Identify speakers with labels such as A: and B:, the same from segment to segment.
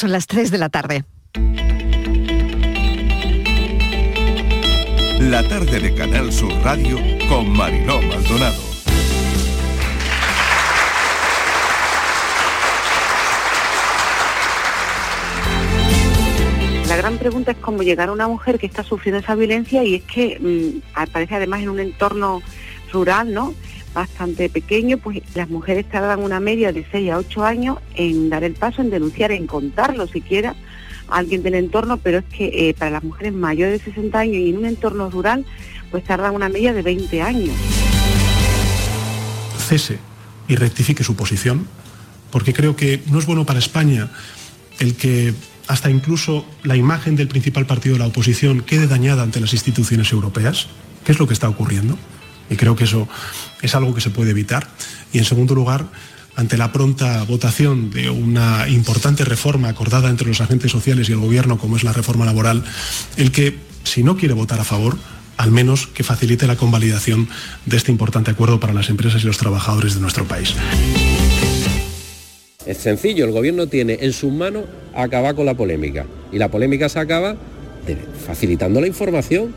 A: Son las 3 de la tarde.
B: La tarde de Canal Sur Radio con Mariló Maldonado.
C: La gran pregunta es cómo llegar a una mujer que está sufriendo esa violencia y es que mm, aparece además en un entorno rural, ¿no? Bastante pequeño, pues las mujeres tardan una media de 6 a 8 años en dar el paso, en denunciar, en contarlo siquiera a alguien del entorno, pero es que eh, para las mujeres mayores de 60 años y en un entorno rural, pues tardan una media de 20 años.
D: Cese y rectifique su posición, porque creo que no es bueno para España el que hasta incluso la imagen del principal partido de la oposición quede dañada ante las instituciones europeas. ¿Qué es lo que está ocurriendo? Y creo que eso es algo que se puede evitar. Y en segundo lugar, ante la pronta votación de una importante reforma acordada entre los agentes sociales y el Gobierno, como es la reforma laboral, el que, si no quiere votar a favor, al menos que facilite la convalidación de este importante acuerdo para las empresas y los trabajadores de nuestro país.
E: Es sencillo, el gobierno tiene en sus manos acabar con la polémica. Y la polémica se acaba facilitando la información,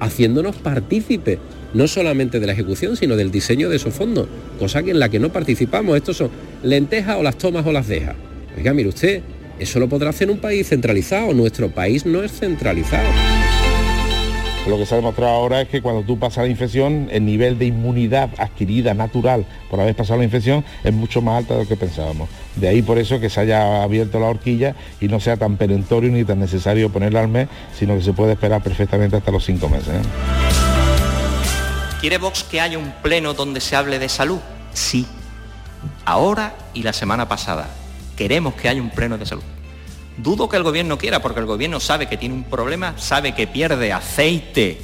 E: haciéndonos partícipes no solamente de la ejecución, sino del diseño de esos fondos, cosa en la que no participamos. Estos son lentejas o las tomas o las dejas. Oiga, mire usted, eso lo podrá hacer un país centralizado. Nuestro país no es centralizado.
F: Lo que se ha demostrado ahora es que cuando tú pasas la infección, el nivel de inmunidad adquirida natural por haber pasado la infección es mucho más alta de lo que pensábamos. De ahí por eso que se haya abierto la horquilla y no sea tan perentorio ni tan necesario ponerla al mes, sino que se puede esperar perfectamente hasta los cinco meses. ¿eh?
G: ¿Quiere Vox que haya un pleno donde se hable de salud? Sí. Ahora y la semana pasada. Queremos que haya un pleno de salud. Dudo que el gobierno quiera, porque el gobierno sabe que tiene un problema, sabe que pierde aceite,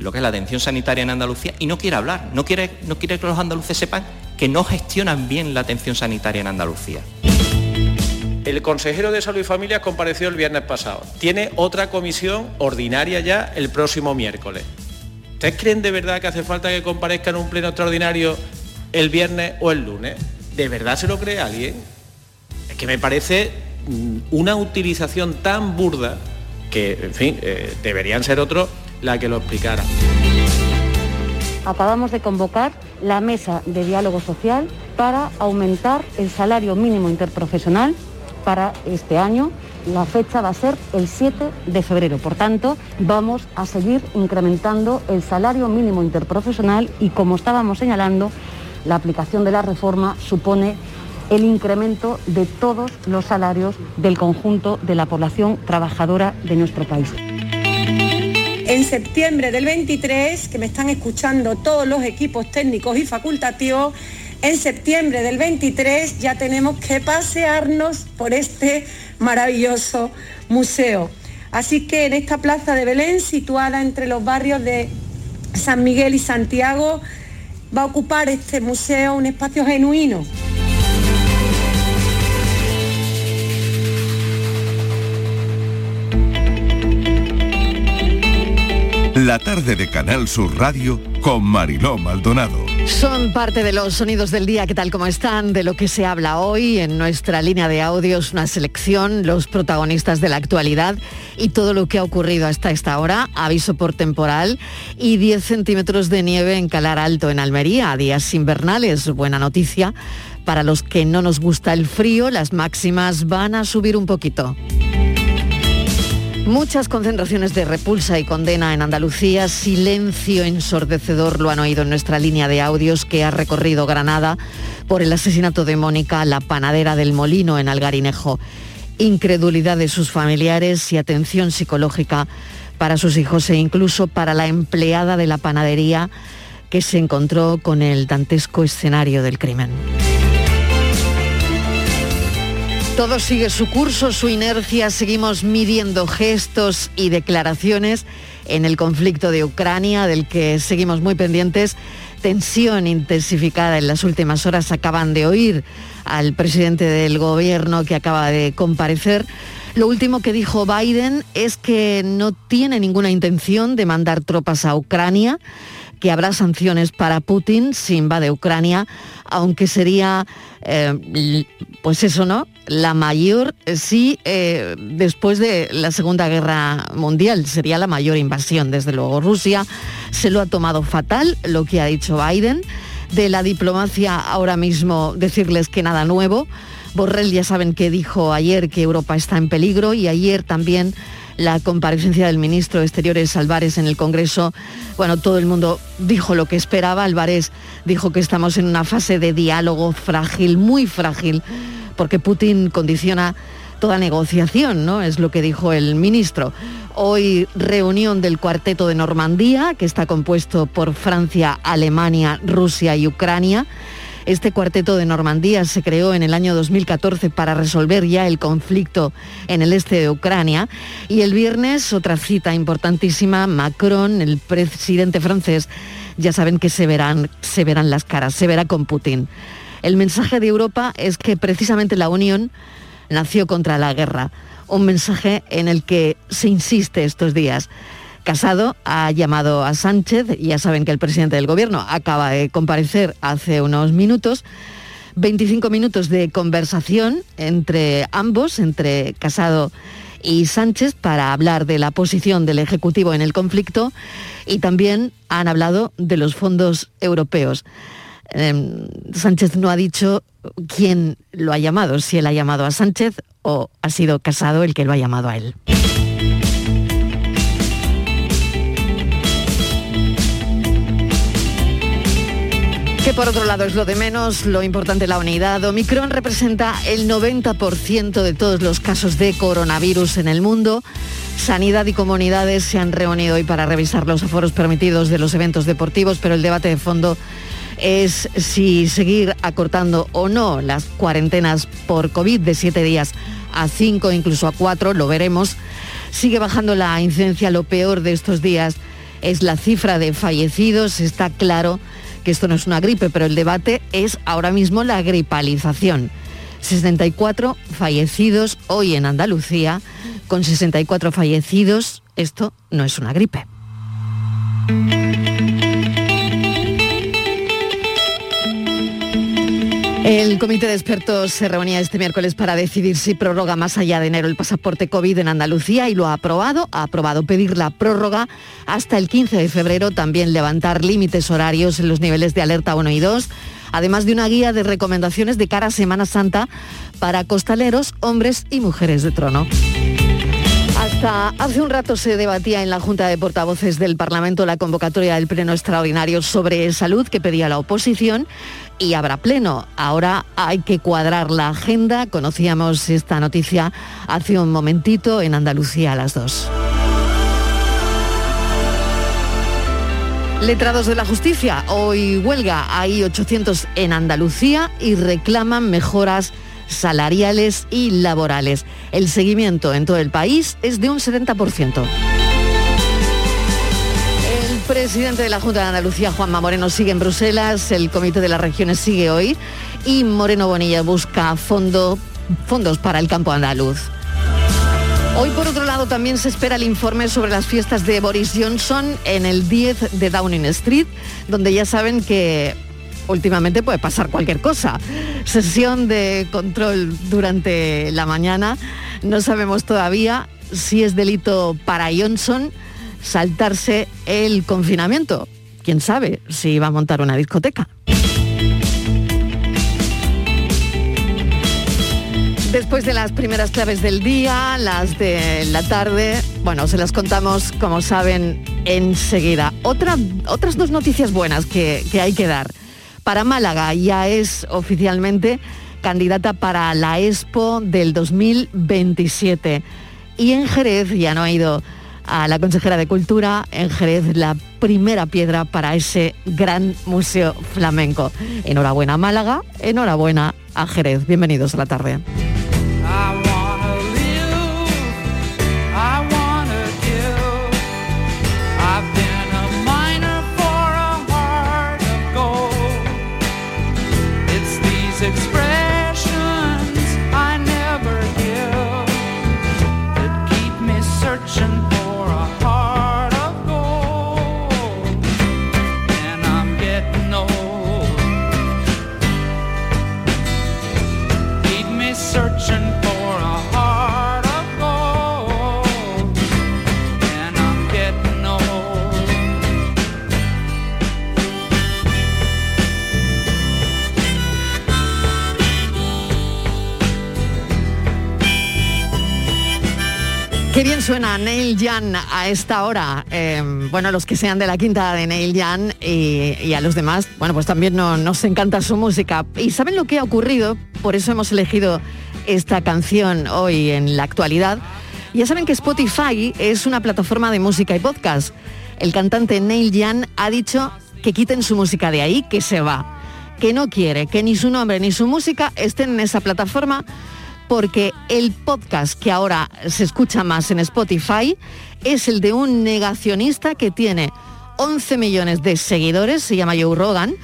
G: lo que es la atención sanitaria en Andalucía, y no quiere hablar, no quiere, no quiere que los andaluces sepan que no gestionan bien la atención sanitaria en Andalucía.
H: El consejero de Salud y Familias compareció el viernes pasado. Tiene otra comisión ordinaria ya el próximo miércoles. ¿Ustedes creen de verdad que hace falta que comparezca en un pleno extraordinario el viernes o el lunes? ¿De verdad se lo cree alguien? Es que me parece mm, una utilización tan burda que, en fin, eh, deberían ser otros la que lo explicara.
I: Acabamos de convocar la mesa de diálogo social para aumentar el salario mínimo interprofesional para este año la fecha va a ser el 7 de febrero. Por tanto, vamos a seguir incrementando el salario mínimo interprofesional y, como estábamos señalando, la aplicación de la reforma supone el incremento de todos los salarios del conjunto de la población trabajadora de nuestro país.
J: En septiembre del 23, que me están escuchando todos los equipos técnicos y facultativos, en septiembre del 23 ya tenemos que pasearnos por este maravilloso museo. Así que en esta plaza de Belén, situada entre los barrios de San Miguel y Santiago, va a ocupar este museo un espacio genuino.
B: La tarde de Canal Sur Radio con Mariló Maldonado.
A: Son parte de los sonidos del día, ¿qué tal como están? De lo que se habla hoy en nuestra línea de audios, una selección, los protagonistas de la actualidad y todo lo que ha ocurrido hasta esta hora, aviso por temporal y 10 centímetros de nieve en Calar Alto, en Almería, días invernales, buena noticia. Para los que no nos gusta el frío, las máximas van a subir un poquito. Muchas concentraciones de repulsa y condena en Andalucía, silencio ensordecedor lo han oído en nuestra línea de audios que ha recorrido Granada por el asesinato de Mónica, la panadera del molino en Algarinejo. Incredulidad de sus familiares y atención psicológica para sus hijos e incluso para la empleada de la panadería que se encontró con el dantesco escenario del crimen. Todo sigue su curso, su inercia, seguimos midiendo gestos y declaraciones en el conflicto de Ucrania, del que seguimos muy pendientes. Tensión intensificada en las últimas horas. Acaban de oír al presidente del gobierno que acaba de comparecer. Lo último que dijo Biden es que no tiene ninguna intención de mandar tropas a Ucrania que habrá sanciones para Putin si invade Ucrania, aunque sería, eh, pues eso, ¿no? La mayor, sí, eh, después de la Segunda Guerra Mundial, sería la mayor invasión, desde luego. Rusia se lo ha tomado fatal, lo que ha dicho Biden. De la diplomacia ahora mismo decirles que nada nuevo. Borrell ya saben que dijo ayer que Europa está en peligro y ayer también la comparecencia del ministro de Exteriores Álvarez en el Congreso, bueno, todo el mundo dijo lo que esperaba. Álvarez dijo que estamos en una fase de diálogo frágil, muy frágil, porque Putin condiciona toda negociación, ¿no? Es lo que dijo el ministro. Hoy reunión del cuarteto de Normandía, que está compuesto por Francia, Alemania, Rusia y Ucrania. Este cuarteto de Normandía se creó en el año 2014 para resolver ya el conflicto en el este de Ucrania. Y el viernes, otra cita importantísima, Macron, el presidente francés, ya saben que se verán, se verán las caras, se verá con Putin. El mensaje de Europa es que precisamente la Unión nació contra la guerra, un mensaje en el que se insiste estos días. Casado ha llamado a Sánchez, ya saben que el presidente del gobierno acaba de comparecer hace unos minutos, 25 minutos de conversación entre ambos, entre Casado y Sánchez, para hablar de la posición del Ejecutivo en el conflicto y también han hablado de los fondos europeos. Em, Sánchez no ha dicho quién lo ha llamado, si él ha llamado a Sánchez o ha sido Casado el que lo ha llamado a él. Que por otro lado es lo de menos, lo importante la unidad. Omicron representa el 90% de todos los casos de coronavirus en el mundo. Sanidad y comunidades se han reunido hoy para revisar los aforos permitidos de los eventos deportivos, pero el debate de fondo es si seguir acortando o no las cuarentenas por COVID de siete días a cinco, incluso a cuatro, lo veremos. Sigue bajando la incidencia, lo peor de estos días es la cifra de fallecidos, está claro que esto no es una gripe, pero el debate es ahora mismo la gripalización. 64 fallecidos hoy en Andalucía, con 64 fallecidos, esto no es una gripe. El comité de expertos se reunía este miércoles para decidir si prorroga más allá de enero el pasaporte COVID en Andalucía y lo ha aprobado. Ha aprobado pedir la prórroga hasta el 15 de febrero, también levantar límites horarios en los niveles de alerta 1 y 2, además de una guía de recomendaciones de cara a Semana Santa para costaleros, hombres y mujeres de trono. Hace un rato se debatía en la Junta de Portavoces del Parlamento la convocatoria del Pleno Extraordinario sobre Salud que pedía la oposición y habrá pleno. Ahora hay que cuadrar la agenda. Conocíamos esta noticia hace un momentito en Andalucía a las dos. Letrados de la justicia, hoy huelga, hay 800 en Andalucía y reclaman mejoras salariales y laborales. El seguimiento en todo el país es de un 70% presidente de la Junta de Andalucía, Juanma Moreno, sigue en Bruselas, el Comité de las Regiones sigue hoy y Moreno Bonilla busca fondos para el campo andaluz. Hoy, por otro lado, también se espera el informe sobre las fiestas de Boris Johnson en el 10 de Downing Street, donde ya saben que últimamente puede pasar cualquier cosa. Sesión de control durante la mañana. No sabemos todavía si es delito para Johnson saltarse el confinamiento. ¿Quién sabe si va a montar una discoteca? Después de las primeras claves del día, las de la tarde, bueno, se las contamos, como saben, enseguida. Otra, otras dos noticias buenas que, que hay que dar. Para Málaga ya es oficialmente candidata para la Expo del 2027. Y en Jerez ya no ha ido a la consejera de Cultura en Jerez la primera piedra para ese gran museo flamenco. Enhorabuena Málaga, enhorabuena a Jerez. Bienvenidos a la tarde. Neil Young a esta hora. Eh, bueno, los que sean de la quinta de Neil Young y, a los demás, bueno, pues también no- nos encanta su música. ¿Y saben lo que ha ocurrido? Por eso hemos elegido esta canción hoy en la actualidad. Ya saben que Spotify es una plataforma de música y podcast. El cantante Neil Young ha dicho que quiten su música de ahí, que se va, que no quiere que ni su nombre ni su música estén en esa plataforma porque el podcast que ahora se escucha más en Spotify es el de un negacionista que tiene 11 millones de seguidores, se llama Joe Rogan,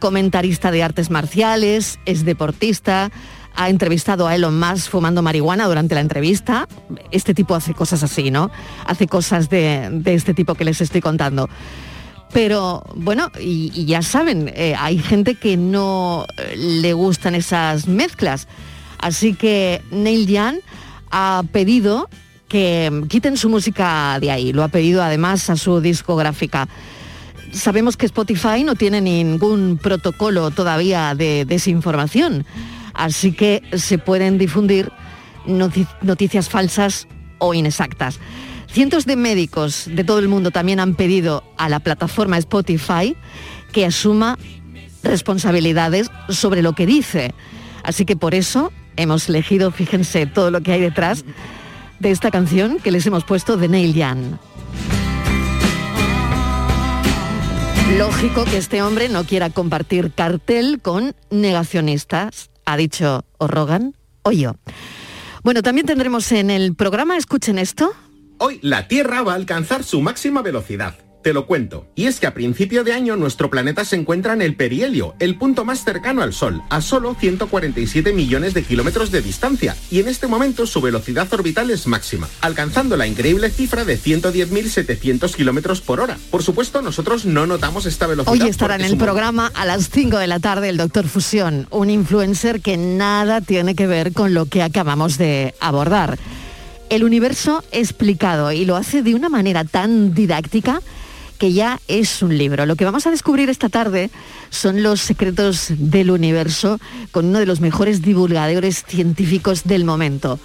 A: comentarista de artes marciales, es deportista, ha entrevistado a Elon Musk fumando marihuana durante la entrevista. Este tipo hace cosas así, ¿no? Hace cosas de, este tipo que les estoy contando. Pero bueno, y, y ya saben, eh, hay gente que no eh, le gustan esas mezclas. Así que Neil Young ha pedido que quiten su música de ahí. Lo ha pedido además a su discográfica. Sabemos que Spotify no tiene ningún protocolo todavía de desinformación, así que se pueden difundir noti- noticias falsas o inexactas. Cientos de médicos de todo el mundo también han pedido a la plataforma Spotify que asuma responsabilidades sobre lo que dice. Así que por eso hemos elegido, fíjense, todo lo que hay detrás de esta canción que les hemos puesto de Neil Young. Lógico que este hombre no quiera compartir cartel con negacionistas, ha dicho O'Rogan o yo. Bueno, también tendremos en el programa, escuchen esto,
K: Hoy la Tierra va a alcanzar su máxima velocidad. Te lo cuento. Y es que a principio de año nuestro planeta se encuentra en el perihelio, el punto más cercano al Sol, a solo 147 millones de kilómetros de distancia. Y en este momento su velocidad orbital es máxima, alcanzando la increíble cifra de 110.700 kilómetros por hora. Por supuesto, nosotros no notamos esta velocidad.
A: Hoy estará en el
K: su
A: programa a las 5 de la tarde el doctor Fusión, un influencer que nada tiene que ver con lo que acabamos de abordar. El universo explicado y lo hace de una manera tan didáctica que ya es un libro. Lo que vamos a descubrir esta tarde son los secretos del universo con uno de los mejores divulgadores científicos del momento.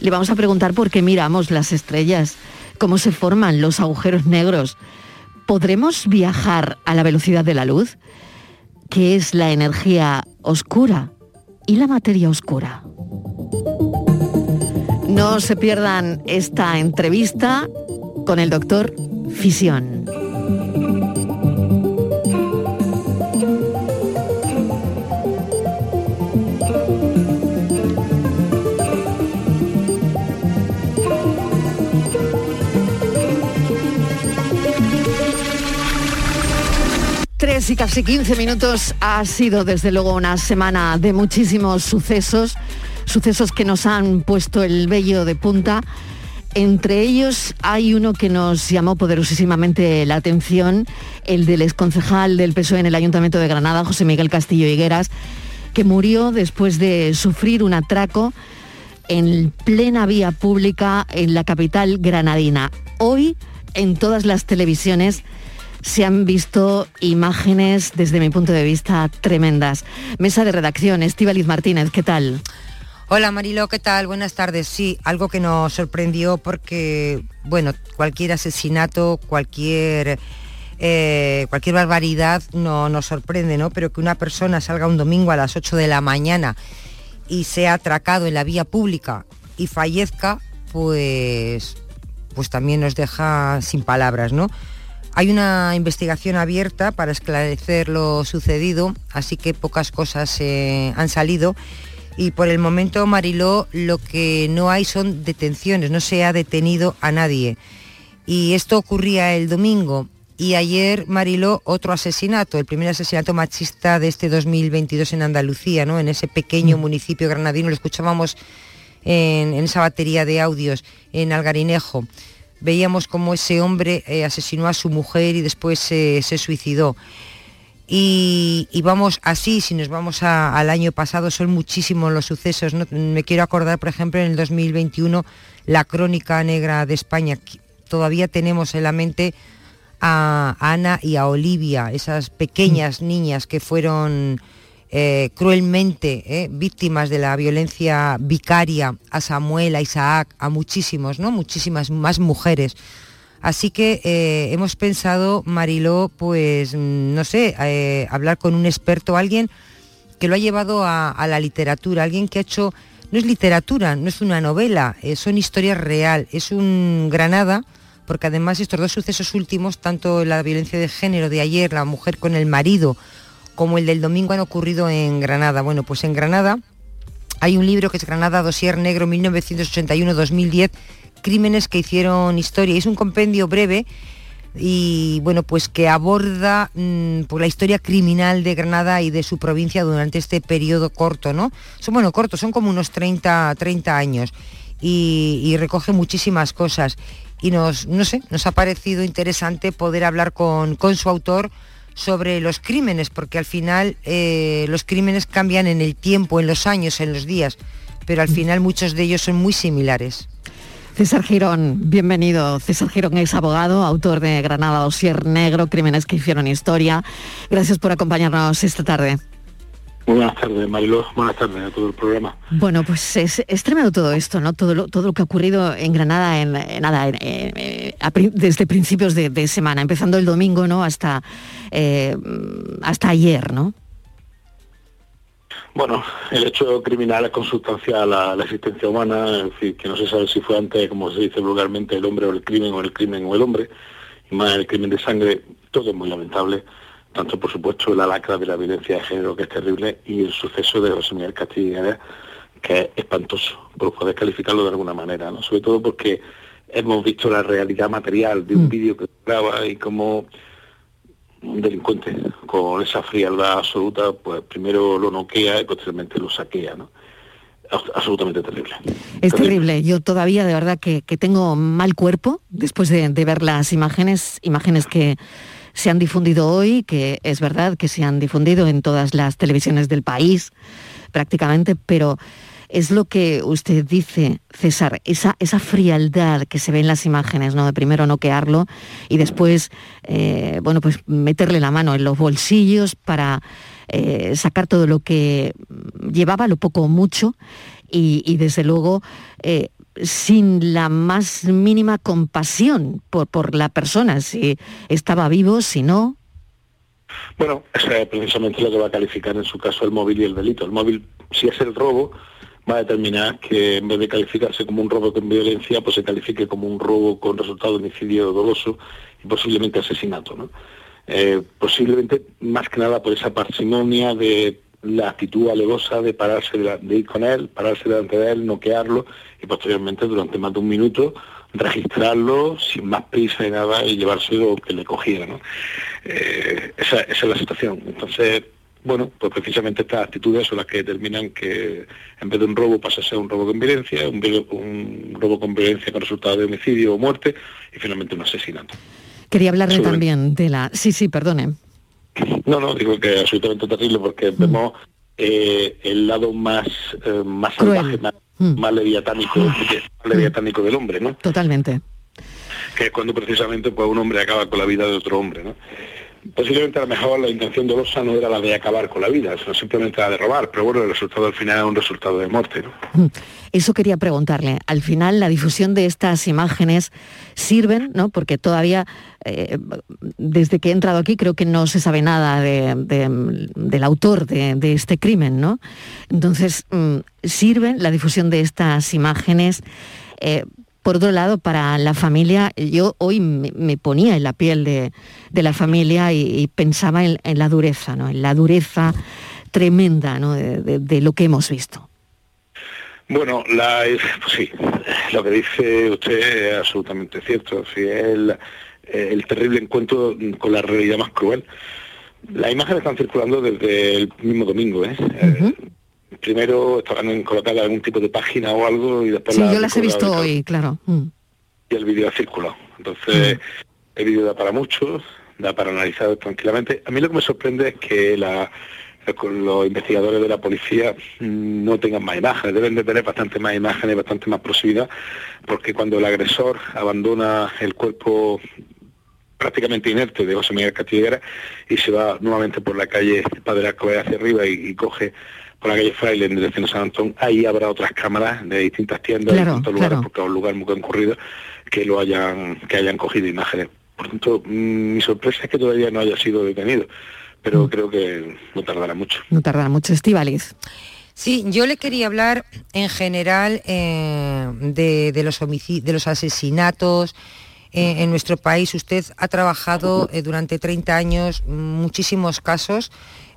A: Le vamos a preguntar por qué miramos las estrellas, cómo se forman los agujeros negros. ¿Podremos viajar a la velocidad de la luz? ¿Qué es la energía oscura y la materia oscura? No se pierdan esta entrevista con el doctor Fisión. Tres y casi 15 minutos ha sido desde luego una semana de muchísimos sucesos, sucesos que nos han puesto el vello de punta. Entre ellos hay uno que nos llamó poderosísimamente la atención, el del exconcejal del PSOE en el Ayuntamiento de Granada, José Miguel Castillo Higueras, que murió después de sufrir un atraco en plena vía pública en la capital granadina. Hoy en todas las televisiones se han visto imágenes, desde mi punto de vista, tremendas. Mesa de redacción, Estíbaliz Martínez, ¿qué tal?
L: Hola Marilo, ¿qué tal? Buenas tardes. Sí, algo que nos sorprendió porque, bueno, cualquier asesinato, cualquier, eh, cualquier barbaridad no nos sorprende, ¿no? Pero que una persona salga un domingo a las 8 de la mañana y sea atracado en la vía pública y fallezca, pues, pues también nos deja sin palabras, ¿no? Hay una investigación abierta para esclarecer lo sucedido, así que pocas cosas eh, han salido. Y por el momento, Mariló, lo que no hay son detenciones, no se ha detenido a nadie. Y esto ocurría el domingo. Y ayer, Mariló, otro asesinato, el primer asesinato machista de este 2022 en Andalucía, ¿no? en ese pequeño municipio granadino, lo escuchábamos en, en esa batería de audios en Algarinejo veíamos cómo ese hombre eh, asesinó a su mujer y después eh, se suicidó. Y, y, vamos así, si nos vamos a, al año pasado, son muchísimos los sucesos. ¿no? Me quiero acordar, por ejemplo, en el 2021, la crónica negra de España. Todavía tenemos en la mente a Ana y a Olivia, esas pequeñas niñas que fueron eh, cruelmente eh, víctimas de la violencia vicaria a Samuel, a Isaac, a muchísimos, ¿no? Muchísimas más mujeres. Así que eh, hemos pensado, Mariló, pues mm, no sé, hablar con un experto, alguien que lo ha llevado a, la literatura, alguien que ha hecho, no es literatura, no es una novela, son historias real, es un Granada, porque además estos dos sucesos últimos, tanto la violencia de género de ayer, la mujer con el marido, como el del domingo han ocurrido en Granada. Bueno, pues en Granada hay un libro que es Granada Dosier Negro 1981-2010, Crímenes que hicieron historia. Es un compendio breve y bueno, pues que aborda mm, por la historia criminal de Granada y de su provincia durante este periodo corto, ¿no? Son bueno, cortos, son como unos 30, 30 años y, y, recoge muchísimas cosas. Y nos, no sé, nos ha parecido interesante poder hablar con, con su autor sobre los crímenes, porque al final eh, los crímenes cambian en el tiempo, en los años, en los días, pero al final muchos de ellos son muy similares.
A: César Girón, bienvenido. César Girón es abogado, autor de Granada Dosier Negro, Crímenes que hicieron historia. Gracias por acompañarnos esta tarde.
M: Buenas tardes, Mariló. Buenas tardes a todo el programa.
A: Bueno, pues es, tremendo todo esto, ¿no? Todo lo, todo lo que ha ocurrido en Granada en, nada, desde principios de, semana, empezando el domingo, ¿no? Hasta, eh, hasta ayer, ¿no?
M: Bueno, el hecho criminal es consustancial a la, existencia humana, es decir, que no se sabe si fue antes, como se dice vulgarmente, el hombre o el crimen, o el crimen o el hombre, y más el crimen de sangre, todo es muy lamentable tanto por supuesto la lacra de la violencia de género que es terrible y el suceso de José Miguel Castilla que es espantoso, por poder calificarlo de alguna manera, ¿no? sobre todo porque hemos visto la realidad material de un mm. vídeo que graba y como un delincuente con esa frialdad absoluta, pues primero lo noquea y posteriormente lo saquea, ¿no? absolutamente terrible.
A: Es terrible. Yo todavía de verdad que, tengo mal cuerpo después de, de, ver las imágenes, imágenes que se han difundido hoy, que es verdad que se han difundido en todas las televisiones del país prácticamente, pero es lo que usted dice, César, esa, esa frialdad que se ve en las imágenes, ¿no? De primero noquearlo y después, eh, bueno, pues meterle la mano en los bolsillos para eh, sacar todo lo que llevaba, lo poco o mucho, y, desde luego eh, sin la más mínima compasión por, por la persona, si estaba vivo, si no.
M: Bueno, es precisamente lo que va a calificar en su caso el móvil y el delito. El móvil, si es el robo, va a determinar que en vez de calificarse como un robo con violencia, pues se califique como un robo con resultado de homicidio doloso y posiblemente asesinato. ¿no? Eh, posiblemente más que nada por esa parsimonia de la actitud alevosa de pararse de, ir con él, pararse delante de él, noquearlo y posteriormente durante más de un minuto registrarlo sin más prisa y nada y llevarse lo que le cogiera. Eh, esa, es la situación. Entonces, bueno, pues precisamente estas actitudes son las que determinan que en vez de un robo pasa a ser un robo con violencia, un, un robo con violencia con resultado de homicidio o muerte y finalmente un asesinato.
A: Quería hablarle también de la... Sí, sí, perdone.
M: No, no, digo que es absolutamente terrible porque mm. vemos eh, el lado más, eh, más salvaje, más, mm. más, leviatánico, mm. del hombre, ¿no?
A: Totalmente.
M: Que es cuando precisamente pues, un hombre acaba con la vida de otro hombre, ¿no? Posiblemente a lo mejor la intención dolosa no era la de acabar con la vida, sino simplemente la de robar, pero bueno, el resultado al final es un resultado de muerte. ¿no?
A: Eso quería preguntarle. Al final, la difusión de estas imágenes sirven, ¿no? Porque todavía, eh, desde que he entrado aquí, creo que no se sabe nada del autor de, este crimen, ¿no? Entonces, mm, sirven la difusión de estas imágenes. Eh, por otro lado, para la familia, yo hoy me, ponía en la piel de, la familia y, pensaba en, la dureza, ¿no? en la dureza tremenda de, lo que hemos visto.
M: Bueno, la, pues sí, lo que dice usted es absolutamente cierto. Sí, el, el terrible encuentro con la realidad más cruel. Las imágenes están circulando desde el mismo domingo. ¿eh? Primero estaban en colocar algún tipo de página o algo y después...
A: Sí, yo las he visto hoy, claro. Mm.
M: Y el vídeo ha circulado. Entonces, mm. el vídeo da para muchos, da para analizar tranquilamente. A mí lo que me sorprende es que la, los investigadores de la policía mm, no tengan más imágenes, deben de tener bastante más imágenes, bastante más proximidad, porque cuando el agresor abandona el cuerpo prácticamente inerte de José Miguel Castillera y se va nuevamente por la calle Padre Alcover hacia arriba y, coge por la calle Fraile en dirección a San Antón, ahí habrá otras cámaras de distintas tiendas, de distintos lugares, porque es un lugar muy concurrido, que lo hayan, que hayan cogido imágenes. Por tanto, mm, mi sorpresa es que todavía no haya sido detenido, pero mm. creo que no tardará mucho.
A: No tardará mucho, Estivaliz.
L: Sí, yo le quería hablar en general eh, de, los de los asesinatos, eh, en nuestro país. Usted ha trabajado eh, durante 30 años muchísimos casos.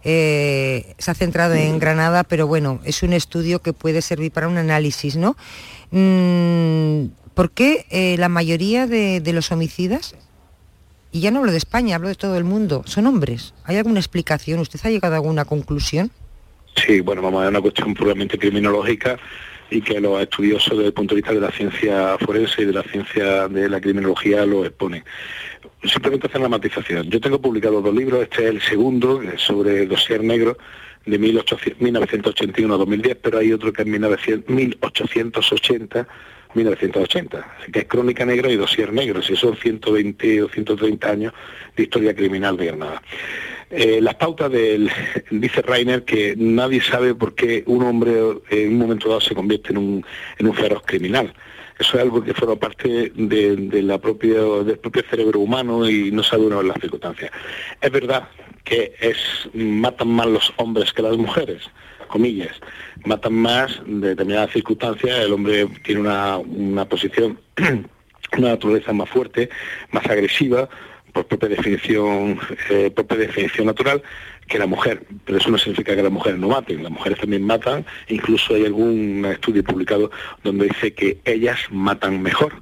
L: se ha centrado en Granada, pero bueno, es un estudio que puede servir para un análisis, ¿no? Mm, ¿Por qué la mayoría de, de los homicidas y ya no hablo de España, hablo de todo el mundo, son hombres. ¿Hay alguna explicación? ¿Usted ha llegado a alguna conclusión?
M: Sí, bueno, vamos a ver una cuestión puramente criminológica y que los estudiosos desde el punto de vista de la ciencia forense y de la ciencia de la criminología lo exponen. Simplemente hacer la matización. Yo tengo publicado dos libros, este es el segundo, sobre el dossier negro de 1981 a 2010, pero hay otro que es 1880 1980, que es Crónica Negra y Dossier Negro, si son 120 o 130 años de historia criminal de Granada. Eh, las pautas del, dice Rainer que nadie sabe por qué un hombre en un momento dado se convierte en un, en un feroz criminal. Eso es algo que forma parte de, la propia, del propio cerebro humano y no sabe uno las circunstancias. Es verdad que es, matan más los hombres que las mujeres, comillas. Matan más de determinadas circunstancias, el hombre tiene una, una posición, una naturaleza más fuerte, más agresiva, por propia definición, eh, propia definición natural, que la mujer. Pero eso no significa que las mujeres no maten, las mujeres también matan, incluso hay algún estudio publicado donde dice que ellas matan mejor.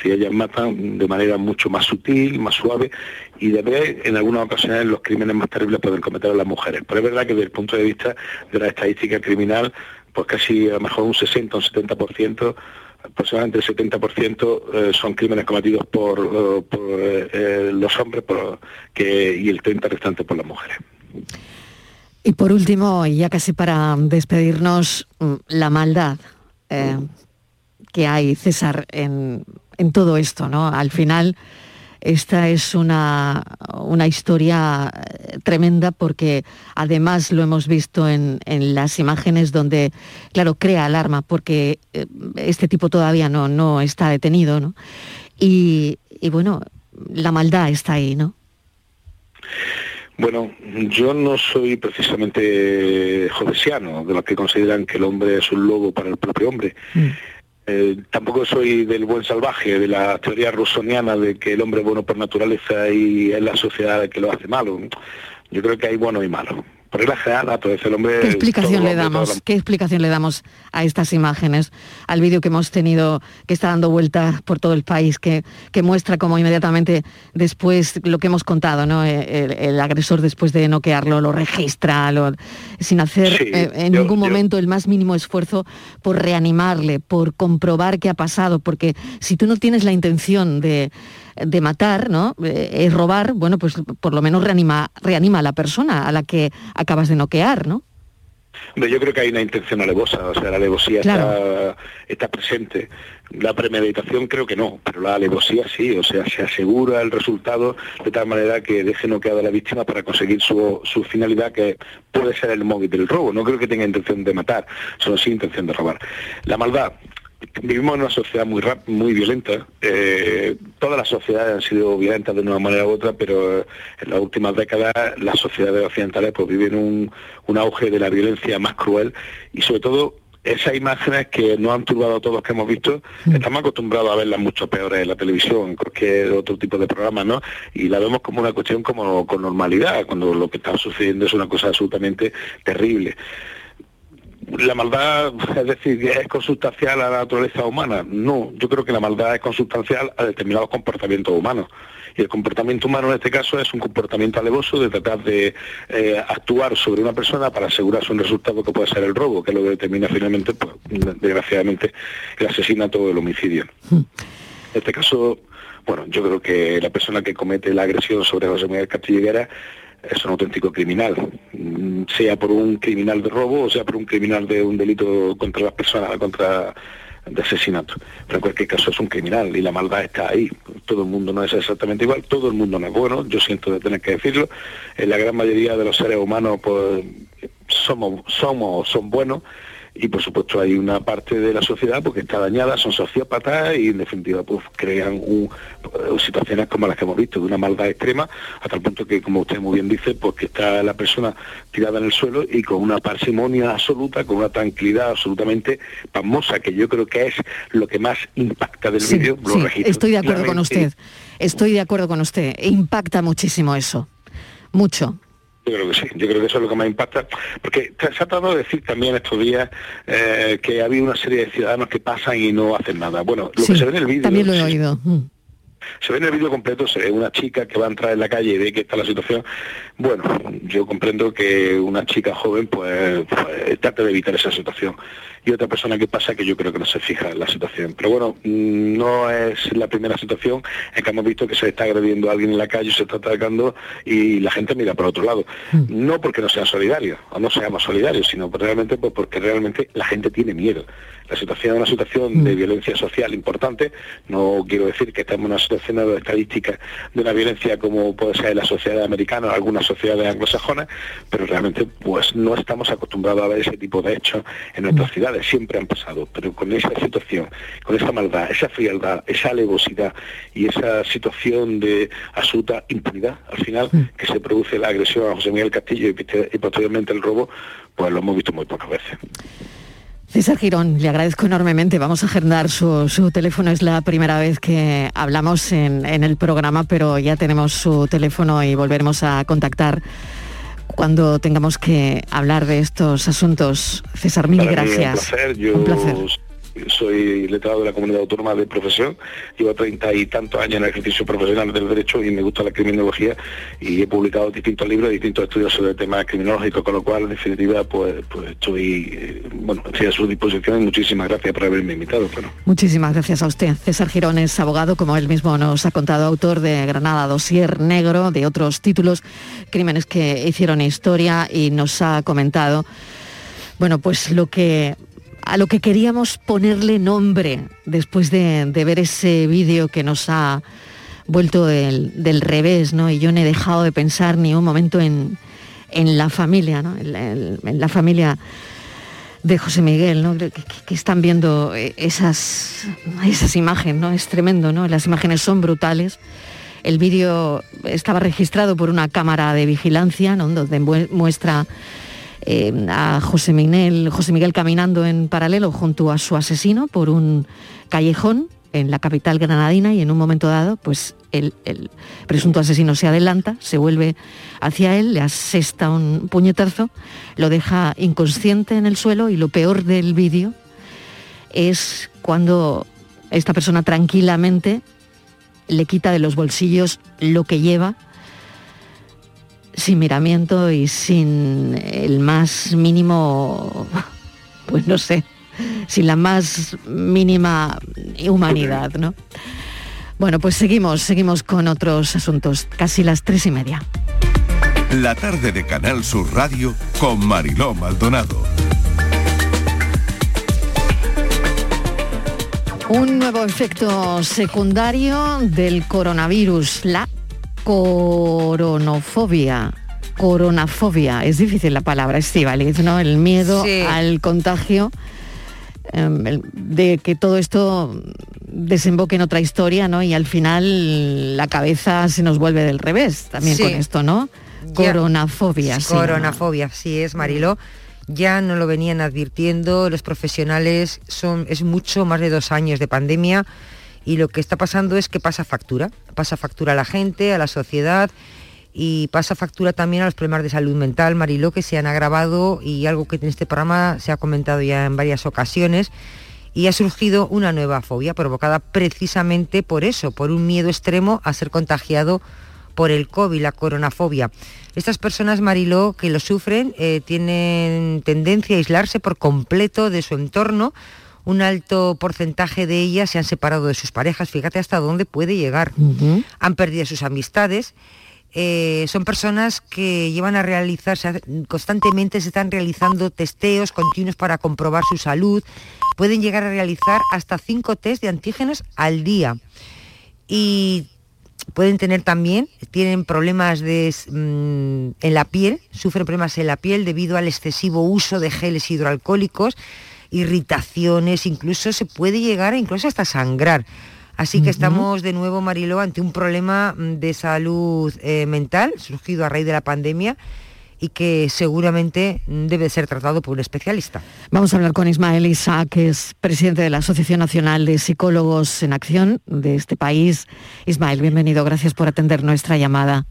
M: Si ellas matan de manera mucho más sutil, más suave, y de ver en algunas ocasiones los crímenes más terribles pueden cometer las mujeres. Pero es verdad que desde el punto de vista de la estadística criminal, pues casi a lo mejor un 60 o un 70% aproximadamente el 70% eh, son crímenes cometidos por, eh, eh, los hombres que, y el 30% restante por las mujeres.
A: Y por último, ya casi para despedirnos, mm, la maldad que hay, César, en, en todo esto, ¿no? Al final esta es una, historia eh, tremenda porque además lo hemos visto en, las imágenes donde, claro, crea alarma porque eh, este tipo todavía no, no está detenido, ¿no? Y, bueno, la maldad está ahí, ¿no?
M: Bueno, yo no soy precisamente jovesiano, de los que consideran que el hombre es un lobo para el propio hombre. Mm. Eh, tampoco soy del buen salvaje, de la teoría rusoniana de que el hombre es bueno por naturaleza y es la sociedad que lo hace malo. Yo creo que hay bueno y malo.
A: ¿Qué explicación le damos? ¿Qué explicación le damos a estas imágenes, al vídeo que hemos tenido, que está dando vueltas por todo el país, que, que muestra como inmediatamente después lo que hemos contado, ¿no? Eh, el, agresor después de noquearlo lo registra, sin hacer eh, en ningún momento el más mínimo esfuerzo por reanimarle, por comprobar qué ha pasado, porque si tú no tienes la intención de de matar, ¿no? Eh, es robar, bueno, pues por lo menos reanima, reanima a la persona a la que acabas de noquear, ¿no?
M: Yo creo que hay una intención alevosa, o sea, la alevosía está, presente. La premeditación creo que no, pero la alevosía sí, o sea, se asegura el resultado de tal manera que deje noqueada a la víctima para conseguir su, su, finalidad, que puede ser el móvil del robo. No creo que tenga intención de matar, solo sí intención de robar. La maldad, vivimos en una sociedad muy muy violenta. Eh, todas las sociedades han sido violentas de una manera u otra, pero eh, en las últimas décadas las sociedades occidentales pues, viven un, un auge de la violencia más cruel y sobre todo esas imágenes que nos han turbado a todos que hemos visto, mm. estamos acostumbrados a verlas mucho peores en la televisión, en cualquier otro tipo de programa, ¿no? Y la vemos como una cuestión como con normalidad, cuando lo que está sucediendo es una cosa absolutamente terrible la maldad, es decir, es consustancial a la naturaleza humana. No, yo creo que la maldad es consustancial a determinados comportamientos humanos. Y el comportamiento humano en este caso es un comportamiento alevoso de tratar de eh, actuar sobre una persona para asegurarse un resultado que puede ser el robo, que es lo que determina finalmente, pues, desgraciadamente, el asesinato o el homicidio. En este caso, bueno, yo creo que la persona que comete la agresión sobre José Miguel Castilleguera es un auténtico criminal, mm, sea por un criminal de robo o sea por un criminal de un delito contra las personas, contra de asesinato. Pero en cualquier caso es un criminal y la maldad está ahí. todo el mundo no es exactamente igual, todo el mundo no es bueno, yo siento de tener que decirlo, en la gran mayoría de los seres humanos pues somos, somos, son buenos, y por supuesto hay una parte de la sociedad porque está dañada, son sociópatas y en definitiva pues crean un, eh, situaciones como las que hemos visto, de una maldad extrema, hasta el punto que como usted muy bien dice, pues que está la persona tirada en el suelo y con una parsimonia absoluta, con una tranquilidad absolutamente pasmosa, que yo creo que es lo que más impacta del vídeo.
A: Sí, estoy de acuerdo con usted, estoy de acuerdo con usted, impacta muchísimo eso, mucho.
M: Yo creo que sí, yo creo que eso es lo que más impacta, porque se ha tratado de decir también estos días eh, que había una serie de ciudadanos que pasan y no hacen nada. Bueno, lo que se ve en el vídeo...
A: También lo he oído. Mm.
M: Se ve en el vídeo completo, se ve una chica que va a entrar en la calle y ve que está la situación. Bueno, yo comprendo que una chica joven pues, pues trate de evitar esa situación y otra persona que pasa que yo creo que no se fija en la situación. Pero bueno, mm, no es la primera situación en que hemos visto que se está agrediendo a alguien en la calle, se está atacando y la gente mira por otro lado. Mm. No porque no sean solidarios o no seamos solidarios, sino realmente pues porque realmente la gente tiene miedo. La situación es una situación de mm. violencia social importante. No quiero decir que estemos en una situación de estadística de una violencia como puede ser en la sociedad americana o algunas sociedades anglosajonas, pero realmente pues no estamos acostumbrados a ver ese tipo de hechos en nuestras ciudades siempre han pasado, pero con esa situación, con esa maldad, esa frialdad, esa alevosidad y esa situación de absoluta impunidad, al final, que se produce la agresión a José Miguel Castillo y, posteriormente el robo, pues lo hemos visto muy pocas veces.
A: César Girón, le agradezco enormemente. Vamos a agendar su, teléfono. Es la primera vez que hablamos en, en, el programa, pero ya tenemos su teléfono y volveremos a contactar cuando tengamos que hablar de estos asuntos. César, mil gracias.
M: un placer soy letrado de la comunidad autónoma de profesión, llevo treinta y tantos años en el ejercicio profesional del derecho y me gusta la criminología y he publicado distintos libros y distintos estudios sobre temas criminológicos, con lo cual en definitiva pues, pues estoy eh, bueno, estoy a su disposición y muchísimas gracias por haberme invitado.
A: Muchísimas gracias a usted. César Girón es abogado, como él mismo nos ha contado, autor de Granada Dosier Negro, de otros títulos, crímenes que hicieron historia y nos ha comentado bueno, pues lo que a lo que queríamos ponerle nombre después de, ver ese vídeo que nos ha vuelto del, revés, ¿no? Y yo no he dejado de pensar ni un momento en, la familia, ¿no? En, la familia de José Miguel, ¿no? Que, están viendo esas, esas imágenes, ¿no? Es tremendo, ¿no? Las imágenes son brutales. El vídeo estaba registrado por una cámara de vigilancia, ¿no? donde muestra eh, a José Miguel, José Miguel caminando en paralelo junto a su asesino por un callejón en la capital granadina y en un momento dado, pues el, presunto asesino se adelanta, se vuelve hacia él, le asesta un puñetazo, lo deja inconsciente en el suelo y lo peor del vídeo es cuando esta persona tranquilamente le quita de los bolsillos lo que lleva sin miramiento y sin el más mínimo, pues no sé, sin la más mínima humanidad, ¿no? Bueno, pues seguimos, seguimos con otros asuntos, casi las tres y media.
B: La tarde de Canal Sur Radio con Mariló Maldonado.
A: Un nuevo efecto secundario del coronavirus, la coronofobia. Coronafobia, es difícil la palabra, Estivaliz, ¿no? El miedo al contagio, em, de que todo esto desemboque en otra historia, ¿no? Y al final la cabeza se nos vuelve del revés también con esto, ¿no? Coronafobia.
L: Sí, coronafobia, sí es, Marilo. Ya no lo venían advirtiendo los profesionales, son, es mucho más de dos años de pandemia y lo que está pasando es que pasa factura, pasa factura a la gente, a la sociedad y pasa factura también a los problemas de salud mental, Mariló, que se han agravado y algo que en este programa se ha comentado ya en varias ocasiones y ha surgido una nueva fobia provocada precisamente por eso, por un miedo extremo a ser contagiado por el COVID, la coronafobia. Estas personas, Mariló, que lo sufren, eh, tienen tendencia a aislarse por completo de su entorno, un alto porcentaje de ellas se han separado de sus parejas, fíjate hasta dónde puede llegar. Han perdido sus amistades. Eh, son personas que llevan a realizarse, constantemente se están realizando testeos continuos para comprobar su salud. Pueden llegar a realizar hasta cinco test de antígenos al día. y pueden tener también, tienen problemas de, mm, en la piel, sufren problemas en la piel debido al excesivo uso de geles hidroalcohólicos, irritaciones, incluso se puede llegar a incluso hasta sangrar. Así que estamos de nuevo, Marilo, ante un problema mm, de salud eh, mental surgido a raíz de la pandemia y que seguramente debe ser tratado por un especialista.
A: Vamos a hablar con Ismael Isa, que es presidente de la Asociación Nacional de Psicólogos en Acción de este país. Ismael, bienvenido, gracias por atender nuestra llamada.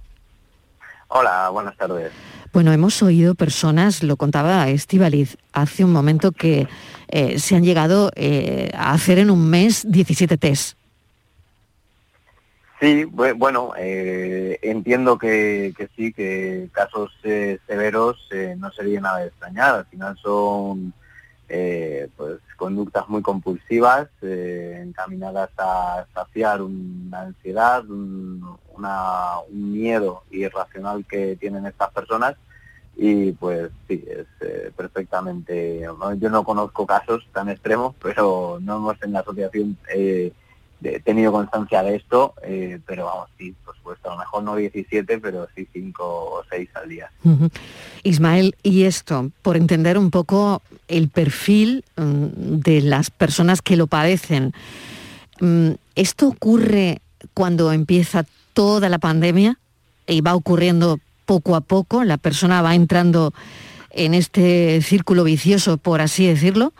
N: Hola, buenas tardes.
A: Bueno, hemos oído personas, lo contaba Estivaliz hace un momento, que eh, se han llegado eh, a hacer en un mes 17 test.
N: Sí, bueno, eh, entiendo que, sí, que casos eh, severos eh, no sería nada de extrañar. Al final son pues conductas muy compulsivas, encaminadas a saciar una ansiedad, miedo irracional que tienen estas personas y pues sí, es perfectamente, yo no conozco casos tan extremos, pero no hemos en la asociación he tenido constancia de esto, eh, pero vamos, sí, por supuesto, a lo mejor no 17, pero sí 5 o 6 al día.
A: Ismael, y esto, por entender un poco el perfil mm, de las personas que lo padecen, mm, ¿esto ocurre cuando empieza toda la pandemia y va ocurriendo poco a poco? ¿La persona va entrando en este círculo vicioso, por así decirlo?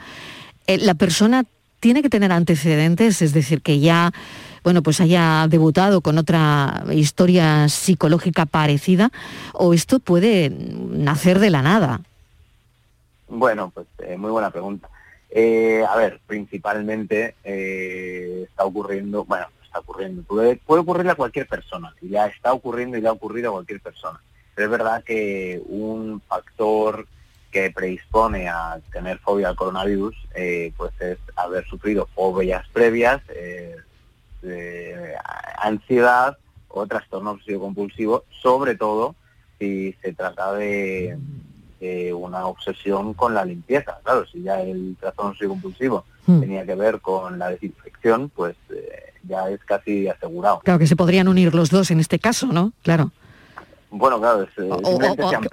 A: Eh, ¿La persona tiene que tener antecedentes, es decir, que ya bueno, pues haya debutado con otra historia psicológica parecida, o esto puede nacer de la nada?
N: Bueno, pues eh, muy buena pregunta. Eh, a ver, principalmente eh, está ocurriendo, bueno, ocurriendo, puede, ocurrirle a cualquier persona, y ya está ocurriendo y ya ha ocurrido a cualquier persona. Es verdad que un factor que predispone a tener fobia al coronavirus, eh, pues es haber sufrido fobias previas, eh, ansiedad o trastorno obsesivo compulsivo, sobre todo si se trata de, una obsesión con la limpieza. Claro, si ya el trastorno obsesivo hmm. tenía que ver con la desinfección, pues eh, ya es casi asegurado.
A: Claro que se podrían unir los dos en este caso, ¿no? Claro.
N: Bueno, claro,
A: o,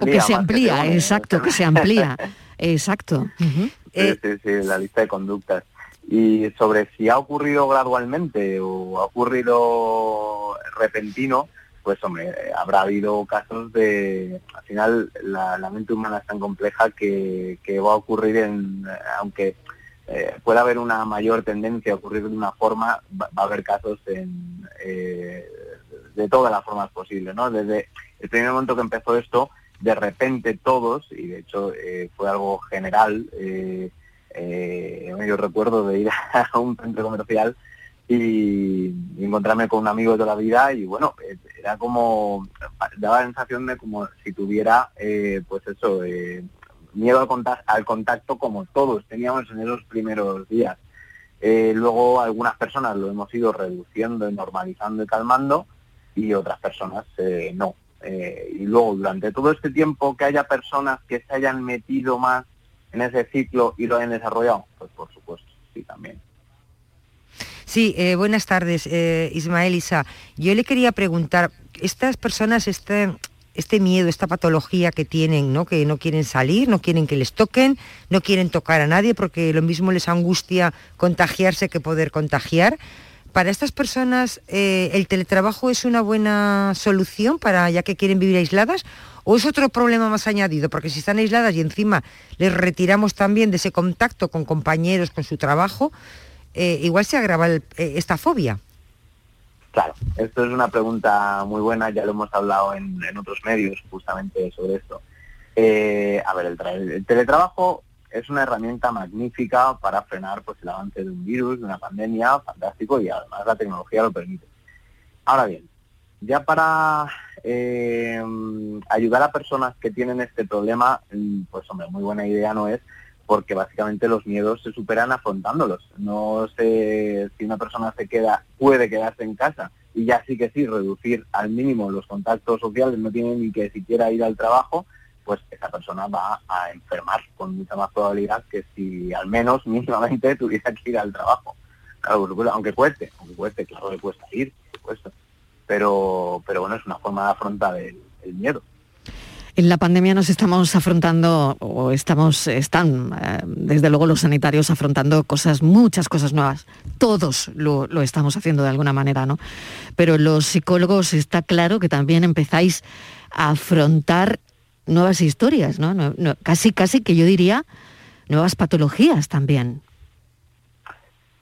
A: que se amplía, exacto, que se amplía, exacto.
N: sí, sí, sí, la lista de conductas. Y sobre si ha ocurrido gradualmente o ha ocurrido repentino, pues hombre, habrá habido casos de, al final la, mente humana es tan compleja que, va a ocurrir en, aunque eh, pueda haber una mayor tendencia a ocurrir de una forma, va, a haber casos en, eh, de todas las formas posibles, ¿no? Desde el primer momento que empezó esto, de repente todos, y de hecho eh, fue algo general, eh, eh, yo recuerdo de ir a un centro comercial y, encontrarme con un amigo de toda la vida y bueno, era como, daba la sensación de como si tuviera, pues eso, miedo al contacto, al contacto como todos teníamos en esos primeros días. luego algunas personas lo hemos ido reduciendo, normalizando y calmando y otras personas no. Eh, y luego durante todo este tiempo que haya personas que se hayan metido más en ese ciclo y lo hayan desarrollado, pues por supuesto, sí también.
L: Sí, eh, buenas tardes, eh, Ismael Isa. Yo le quería preguntar, estas personas, este, este miedo, esta patología que tienen, ¿no? que no quieren salir, no quieren que les toquen, no quieren tocar a nadie porque lo mismo les angustia contagiarse que poder contagiar. Para estas personas eh, el teletrabajo es una buena solución para ya que quieren vivir aisladas o es otro problema más añadido porque si están aisladas y encima les retiramos también de ese contacto con compañeros con su trabajo eh, igual se agrava eh, esta fobia
N: claro esto es una pregunta muy buena ya lo hemos hablado en, otros medios justamente sobre esto a ver el teletrabajo es una herramienta magnífica para frenar pues, el avance de un virus, de una pandemia, fantástico, y además la tecnología lo permite. Ahora bien, ya para eh, ayudar a personas que tienen este problema, pues hombre, muy buena idea no es, porque básicamente los miedos se superan afrontándolos. No sé si una persona se queda, puede quedarse en casa y ya sí que sí, reducir al mínimo los contactos sociales, no tiene ni que siquiera ir al trabajo, pues esa persona va a enfermar con mucha más probabilidad que si al menos mínimamente tuviera que ir al trabajo. Claro, aunque cueste, aunque cueste, claro le cuesta ir, pero, pero bueno, es una forma de afrontar el, miedo.
A: En la pandemia nos estamos afrontando, o estamos, están, eh, desde luego los sanitarios afrontando cosas, muchas cosas nuevas. Todos lo, lo, estamos haciendo de alguna manera, ¿no? Pero los psicólogos está claro que también empezáis a afrontar nuevas historias, ¿no? casi, casi que yo diría nuevas patologías también.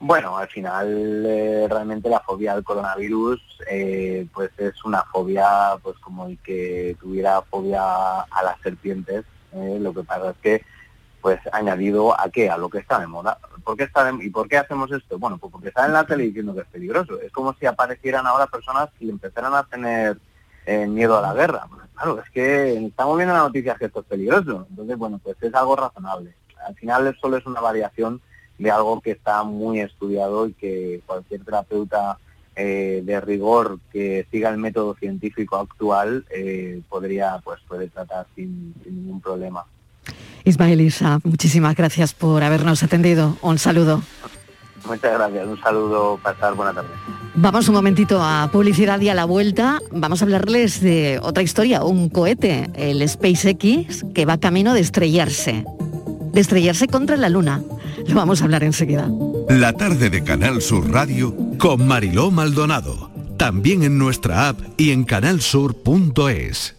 N: Bueno, al final eh, realmente la fobia al coronavirus eh, pues es una fobia pues como el que tuviera fobia a las serpientes. Eh, lo que pasa es que pues añadido a qué, a lo que está de moda. ¿Por qué está ¿Y por qué hacemos esto? Bueno, pues porque está en la tele diciendo que es peligroso. Es como si aparecieran ahora personas y empezaran a tener miedo a la guerra. claro, es que estamos viendo las noticias que esto es peligroso. Entonces, bueno, pues es algo razonable. Al final solo es una variación de algo que está muy estudiado y que cualquier terapeuta eh, de rigor que siga el método científico actual eh, podría pues puede tratar sin, ningún problema.
A: Ismael Isa, muchísimas gracias por habernos atendido. Un saludo.
N: Muchas gracias, un saludo, pasar buena tarde.
A: Vamos un momentito a publicidad y a la vuelta vamos a hablarles de otra historia, un cohete, el SpaceX, que va camino de estrellarse, de estrellarse contra la Luna. Lo vamos a hablar enseguida.
B: La tarde de Canal Sur Radio con Mariló Maldonado. También en nuestra app y en canalsur.es.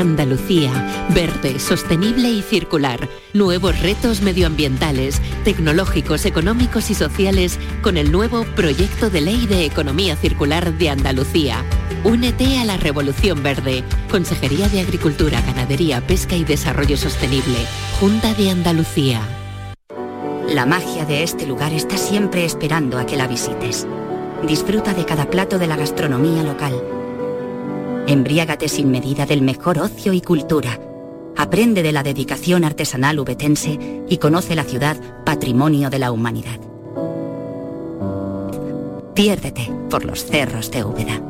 O: Andalucía, verde, sostenible y circular. Nuevos retos medioambientales, tecnológicos, económicos y sociales con el nuevo Proyecto de Ley de Economía Circular de Andalucía. Únete a la Revolución Verde. Consejería de Agricultura, Ganadería, Pesca y Desarrollo Sostenible. Junta de Andalucía.
P: La magia de este lugar está siempre esperando a que la visites. Disfruta de cada plato de la gastronomía local Embriágate sin medida del mejor ocio y cultura. Aprende de la dedicación artesanal ubetense y conoce la ciudad patrimonio de la humanidad. Piérdete por los cerros de Úbeda.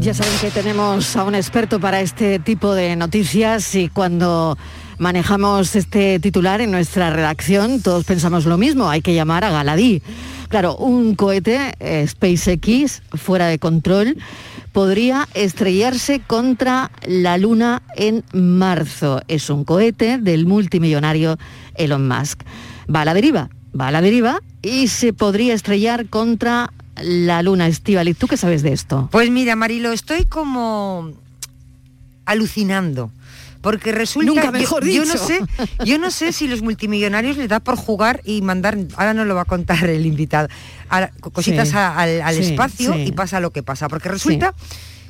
A: Ya saben que tenemos a un experto para este tipo de noticias y cuando manejamos este titular en nuestra redacción todos pensamos lo mismo, hay que llamar a Galadí. Claro, un cohete eh, SpaceX fuera de control podría estrellarse contra la Luna en marzo. Es un cohete del multimillonario Elon Musk. Va a la deriva, va a la deriva y se podría estrellar contra la luna, ¿Y ¿Tú qué sabes de esto?
L: Pues mira, Marilo, estoy como alucinando. Porque resulta
A: Nunca mejor
L: yo,
A: dicho.
L: yo no sé, yo no sé si los multimillonarios les da por jugar y mandar, ahora no lo va a contar el invitado, cositas al, espacio y pasa lo que pasa. Porque resulta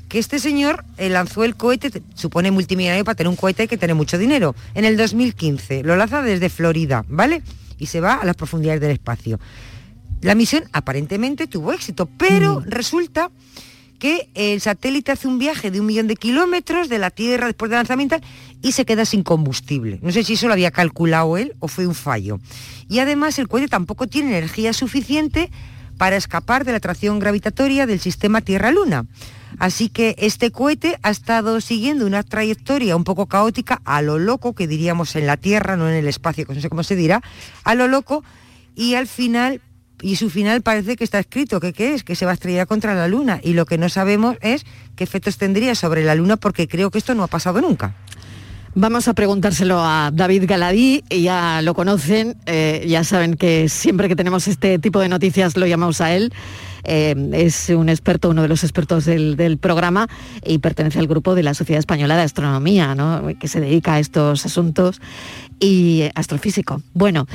L: que este señor eh, lanzó el cohete, supone multimillonario para tener un cohete hay que tener mucho dinero, en el 2015. Lo lanza desde Florida, ¿vale? Y se va a las profundidades del espacio. La misión aparentemente tuvo éxito, pero resulta que el satélite hace un viaje de un millón de kilómetros de la Tierra después del lanzamiento y se queda sin combustible. No sé si eso lo había calculado él o fue un fallo. Y además el cohete tampoco tiene energía suficiente para escapar de la atracción gravitatoria del sistema Tierra-Luna. Así que este cohete ha estado siguiendo una trayectoria un poco caótica, a lo loco, que diríamos en la Tierra, no en el espacio, que no sé cómo se dirá, a lo loco, y al final y su final parece que está escrito, que qué es, que se va a estrellar contra la Luna. Y lo que no sabemos es qué efectos tendría sobre la Luna, porque creo que esto no ha pasado nunca.
A: Vamos a preguntárselo a David Galadí, ya lo conocen, eh, ya saben que siempre que tenemos este tipo de noticias lo llamamos a él. Eh, es un experto, uno de los expertos del, programa y pertenece al grupo de la Sociedad Española de Astronomía, ¿no? que se dedica a estos asuntos y astrofísico. Bueno,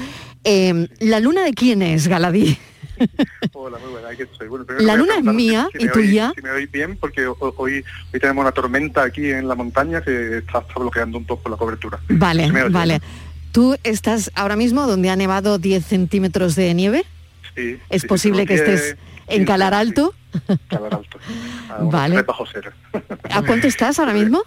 A: eh, ¿la luna de quién es, Galadí?
Q: Hola, muy buena, aquí estoy. Bueno,
A: la luna es mía
Q: si
A: y tuya.
Q: Si me oís bien, porque hoy, hoy, tenemos una tormenta aquí en la montaña que está, está bloqueando un poco la cobertura.
A: Vale, vale. ¿Tú estás ahora mismo donde ha nevado 10 centímetros de nieve?
Q: Sí.
A: ¿Es
Q: sí,
A: posible
Q: sí,
A: que estés en Calar Alto?
Q: Calar Alto. A
A: vale.
Q: tres bajo cero.
A: ¿A cuánto estás ahora mismo?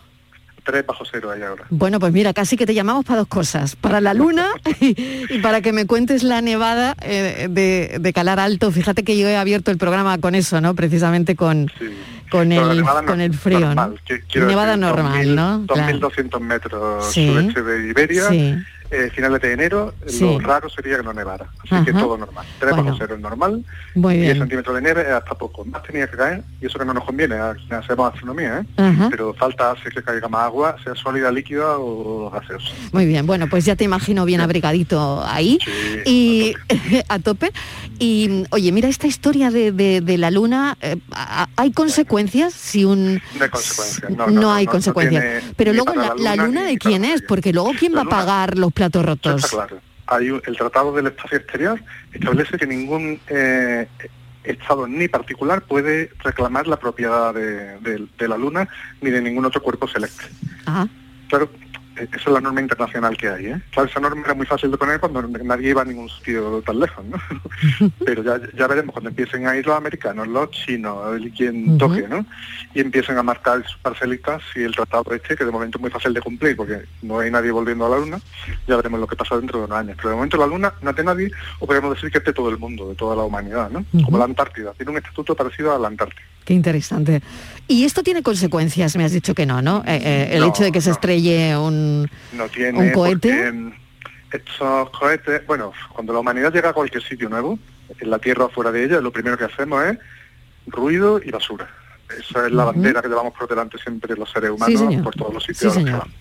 Q: Tres bajo cero ahí ahora.
A: Bueno, pues mira, casi que te llamamos para dos cosas, para la luna y, y para que me cuentes la nevada eh, de, de, Calar Alto. Fíjate que yo he abierto el programa con eso, ¿no? Precisamente con, sí. con, el, con el frío,
Q: normal,
A: ¿no?
Q: Quiero
A: nevada
Q: decir,
A: normal,
Q: 2000,
A: ¿no?
Q: 2.200
A: Claro.
Q: metros
A: Sí.
Q: sureste de Iberia.
A: Sí.
Q: Eh, finales de enero,
A: Sí.
Q: lo raro sería que no nevara. Así que todo normal. 3
A: Bueno.
Q: bajo cero es normal,
A: Muy
Q: 10
A: bien.
Q: centímetros de nieve hasta poco. Más tenía que caer, y eso que no nos conviene hacemos astronomía, ¿eh? Pero falta hacer que caiga más agua, sea sólida, líquida o gaseosa.
A: Muy bien, bueno, pues ya te imagino bien abrigadito ahí y a tope. Y oye, mira, esta historia de, de- de la luna, eh, ¿hay consecuencias si un...
Q: No hay consecuencias. No,
A: No, hay consecuencias. Pero luego la,
Q: luna
A: de quién es, porque luego quién va a pagar los platos rotos.
Q: está claro. Hay un- el Tratado del Espacio Exterior establece que ningún eh, Estado ni particular puede reclamar la propiedad de, de- de la Luna ni de ningún otro cuerpo celeste.
A: Ajá.
Q: Claro, esa es la norma internacional que hay. ¿eh? Claro, esa norma era muy fácil de poner cuando nadie iba a ningún sitio tan lejos, ¿no? Pero ya, ya veremos cuando empiecen a ir los americanos, los chinos, el quien toque, ¿no? Y empiecen a marcar sus parcelitas si el tratado este, que de momento es muy fácil de cumplir porque no hay nadie volviendo a la Luna, ya veremos lo que pasa dentro de unos años. Pero de momento la Luna no es nadie, o podemos decir que es de todo el mundo, de toda la humanidad, ¿no? Como la Antártida, tiene un estatuto parecido a la Antártida.
A: Qué interesante. Y esto tiene consecuencias, me has dicho que no, ¿no? Eh, eh, el
Q: No,
A: hecho de que se estrelle un...
Q: no tiene
A: ¿Un cohete?
Q: mm, estos cohetes, bueno, cuando la humanidad llega a cualquier sitio nuevo, en la Tierra o fuera de ella, lo primero que hacemos es ruido y basura. Esa es la bandera que llevamos por delante siempre los seres humanos por todos los
R: Sí,
Q: sitios a los que
R: señor.
Q: vamos.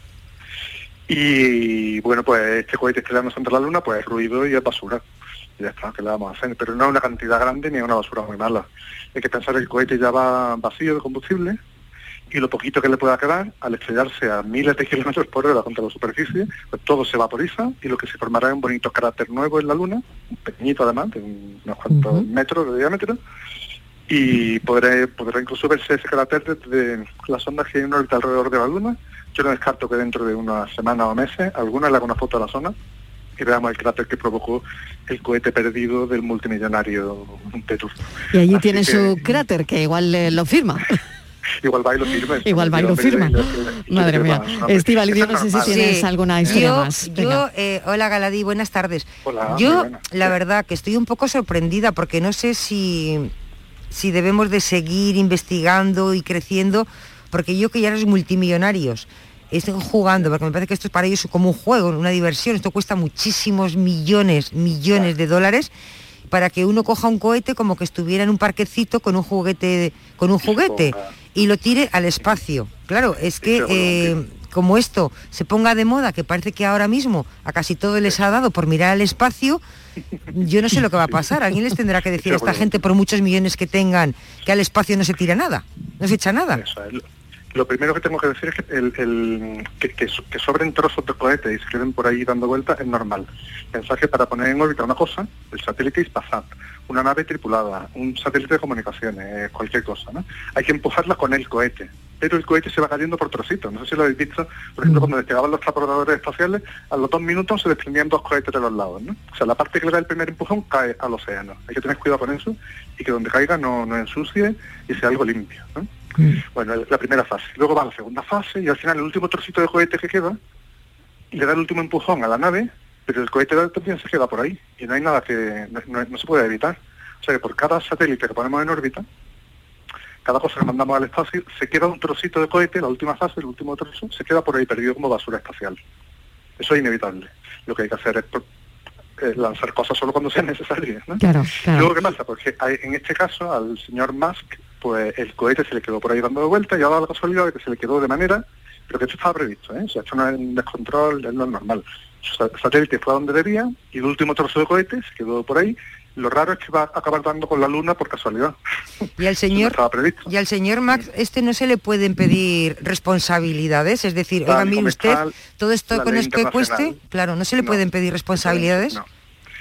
Q: Y bueno, pues este cohete estrellándose entre la Luna, pues es ruido y es basura. Y ya está, ¿qué le vamos a hacer? Pero no es una cantidad grande ni es una basura muy mala. Hay que pensar que el cohete ya va vacío de combustible y lo poquito que le pueda quedar, al estrellarse a miles de kilómetros por hora contra la superficie, pues todo se vaporiza y lo que se formará es un bonito cráter nuevo en la Luna, pequeñito además, de unos cuantos metros de diámetro, y podré, podrá incluso verse ese cráter desde las ondas que hay en órbita alrededor de la Luna. Yo no descarto que dentro de unas semanas o meses alguna le haga una foto a la zona y veamos el cráter que provocó el cohete perdido del multimillonario Petrus.
A: Y allí
Q: Así
A: tiene
Q: que
A: su cráter, que igual eh, lo firma.
Q: Igual va y lo firma.
A: Igual va y lo firma. Madre mía. Estivali, yo no sé si tienes alguna historia
L: yo,
A: más.
L: Yo, eh, hola Galadí, buenas tardes.
Q: Hola,
L: yo, la verdad, que estoy un poco sorprendida porque no sé si, si debemos de seguir investigando y creciendo, porque yo que ya los multimillonarios estén jugando, porque me parece que esto es para ellos como un juego, una diversión, esto cuesta muchísimos millones, millones de dólares para que uno coja un cohete como que estuviera en un parquecito con un juguete con un juguete y lo tire al espacio. Claro, es que eh, como esto se ponga de moda, que parece que ahora mismo a casi todo les ha dado por mirar al espacio, yo no sé lo que va a pasar. Alguien les tendrá que decir a esta gente, por muchos millones que tengan, que al espacio no se tira nada, no se echa nada.
Q: Lo primero que tengo que decir es que, el, el- que, que so- que sobren trozos de cohete y se queden por ahí dando vueltas es normal. Pensad que para poner en órbita una cosa, el satélite es pasar, una nave tripulada, un satélite de comunicaciones, eh, cualquier cosa, ¿no? Hay que empujarla con el cohete, pero el cohete se va cayendo por trocitos. No sé si lo habéis visto, por ejemplo, cuando despegaban los transportadores espaciales, a los dos minutos se desprendían dos cohetes de los lados, ¿no? O sea, la parte que le da el primer empujón cae al océano. Hay que tener cuidado con eso y que donde caiga no, no ensucie y sea algo limpio, ¿no? Bueno, el- la primera fase. Luego va la segunda fase y al final el último trocito de cohete que queda le da el último empujón a la nave, pero el cohete también se queda por ahí y no hay nada que no, no- no se puede evitar. O sea que por cada satélite que ponemos en órbita, cada cosa que mandamos al espacio, se queda un trocito de cohete, la última fase, el último trozo, se queda por ahí perdido como basura espacial. Eso es inevitable. Lo que hay que hacer es eh, lanzar cosas solo cuando sean necesarias. ¿no?
A: Claro, claro.
Q: Luego, ¿qué pasa? Porque hay- en este caso, al señor Musk, pues el cohete se le quedó por ahí dando de vuelta y ha dado la casualidad de que se le quedó de manera, pero que esto estaba previsto, ¿eh? O sea, esto no es un descontrol, es lo normal. Sa- satélite fue a donde debía y el último trozo de cohete se quedó por ahí. Lo raro es que va a acabar dando con la luna por casualidad.
L: Y al señor
Q: estaba previsto.
L: y al señor Max este no se le pueden pedir responsabilidades, es decir, oiga, mire usted, todo esto con esto que cueste, claro, no se le
Q: No.
L: pueden pedir responsabilidades.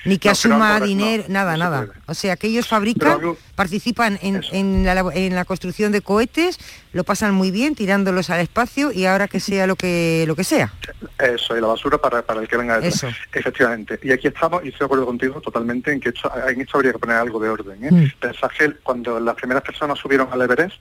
L: Ni que
Q: No,
L: asuma
Q: ahora no,
L: dinero, nada,
Q: no
L: nada. O sea, que ellos fabrican,
Q: algo-
L: participan en, en la, en la construcción de cohetes, lo pasan muy bien tirándolos al espacio y ahora que sea lo que lo que sea.
Q: Eso, y la basura para, para el que venga detrás.
L: Eso.
Q: Efectivamente. Y aquí estamos, y estoy de acuerdo contigo totalmente en que esto, en esto habría que poner algo de orden. ¿eh?
L: Mm.
Q: Pensad que cuando las primeras personas subieron al Everest,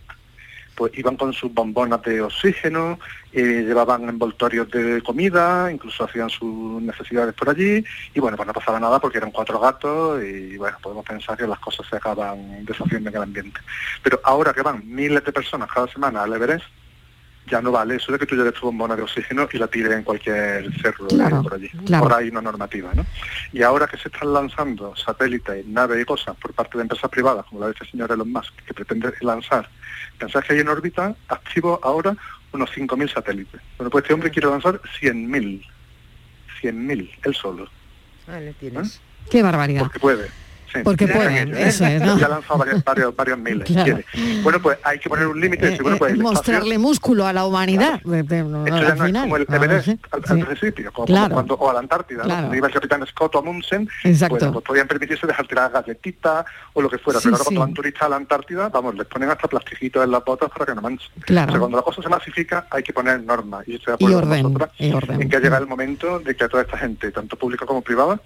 Q: pues iban con sus bombonas de oxígeno, eh, llevaban envoltorios de comida, incluso hacían sus necesidades por allí, y bueno, pues no pasaba nada porque eran cuatro gatos y bueno, podemos pensar que las cosas se acaban deshaciendo en el ambiente. Pero ahora que van miles de personas cada semana al Everest, ya no vale eso de que tú lleves tu bombona de oxígeno y la tires en cualquier cerro
A: Claro,
Q: por allí.
A: claro.
Q: Por ahí una normativa, ¿no? Y ahora que se están lanzando satélites, naves y cosas por parte de empresas privadas, como la de este señor Elon Musk, que pretende lanzar, pensad que hay en órbita activo ahora unos 5.000 satélites. Bueno, pues este hombre quiere lanzar 100.000. 100.000, él solo.
L: Ahí le tienes.
A: Qué barbaridad.
Q: Porque puede. Sí.
A: Porque
Q: Dejan
A: puede,
Q: ellos, ¿eh?
A: eso es, ¿no?
Q: Ya lanzado varios, varios, varios miles.
A: Claro.
Q: Bueno, pues hay que poner un límite. y decir, bueno, pues el espacio-
A: Mostrarle músculo a la humanidad. de- de-
Q: Esto ya no es como el
A: Vamos,
Q: Everest
A: ¿eh?
Q: al,
A: Sí.
Q: al principio, como
A: Claro.
Q: cuando, o a la Antártida.
A: Claro.
Q: cuando iba el capitán Scott o Amundsen,
A: Exacto.
Q: bueno, pues podían permitirse dejar tirar galletitas o lo que fuera,
A: Sí,
Q: pero ahora cuando van turistas a la Antártida, vamos, les ponen hasta plastiquitos en las botas para que no manchen.
A: Claro.
Q: O sea, cuando la cosa se masifica hay que poner normas y estoy de
A: Y
Q: acuerdo con
A: orden,
Q: vosotras
A: y orden.
Q: en que ha llegado el momento de que a toda esta gente, tanto pública como privada,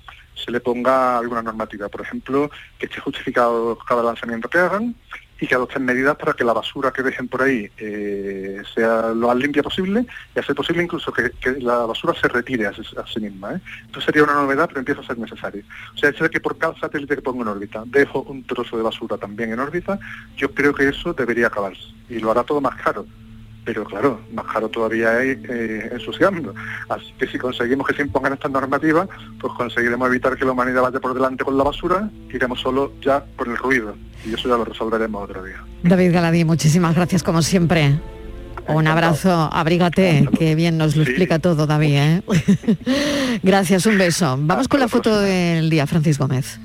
Q: se le ponga alguna normativa, por ejemplo, que esté justificado cada lanzamiento que hagan y que adopten medidas para que la basura que dejen por ahí eh, sea lo más limpia posible y hacer posible incluso que, la basura se retire a, sí- misma. ¿eh? Esto sería una novedad, pero empieza a ser necesario. O sea, hecho que por cada satélite que pongo en órbita dejo un trozo de basura también en órbita, yo creo que eso debería acabarse y lo hará todo más caro. Pero claro, más caro todavía es eh, ensuciando. Así que si conseguimos que se impongan estas normativas, pues conseguiremos evitar que la humanidad vaya por delante con la basura, iremos solo ya por el ruido. Y eso ya lo resolveremos otro día.
A: David Galadí, muchísimas gracias como siempre. Un abrazo, abrígate, que bien nos lo explica todo, David. ¿eh? gracias, un beso. Vamos con la foto del día, Francis Gómez.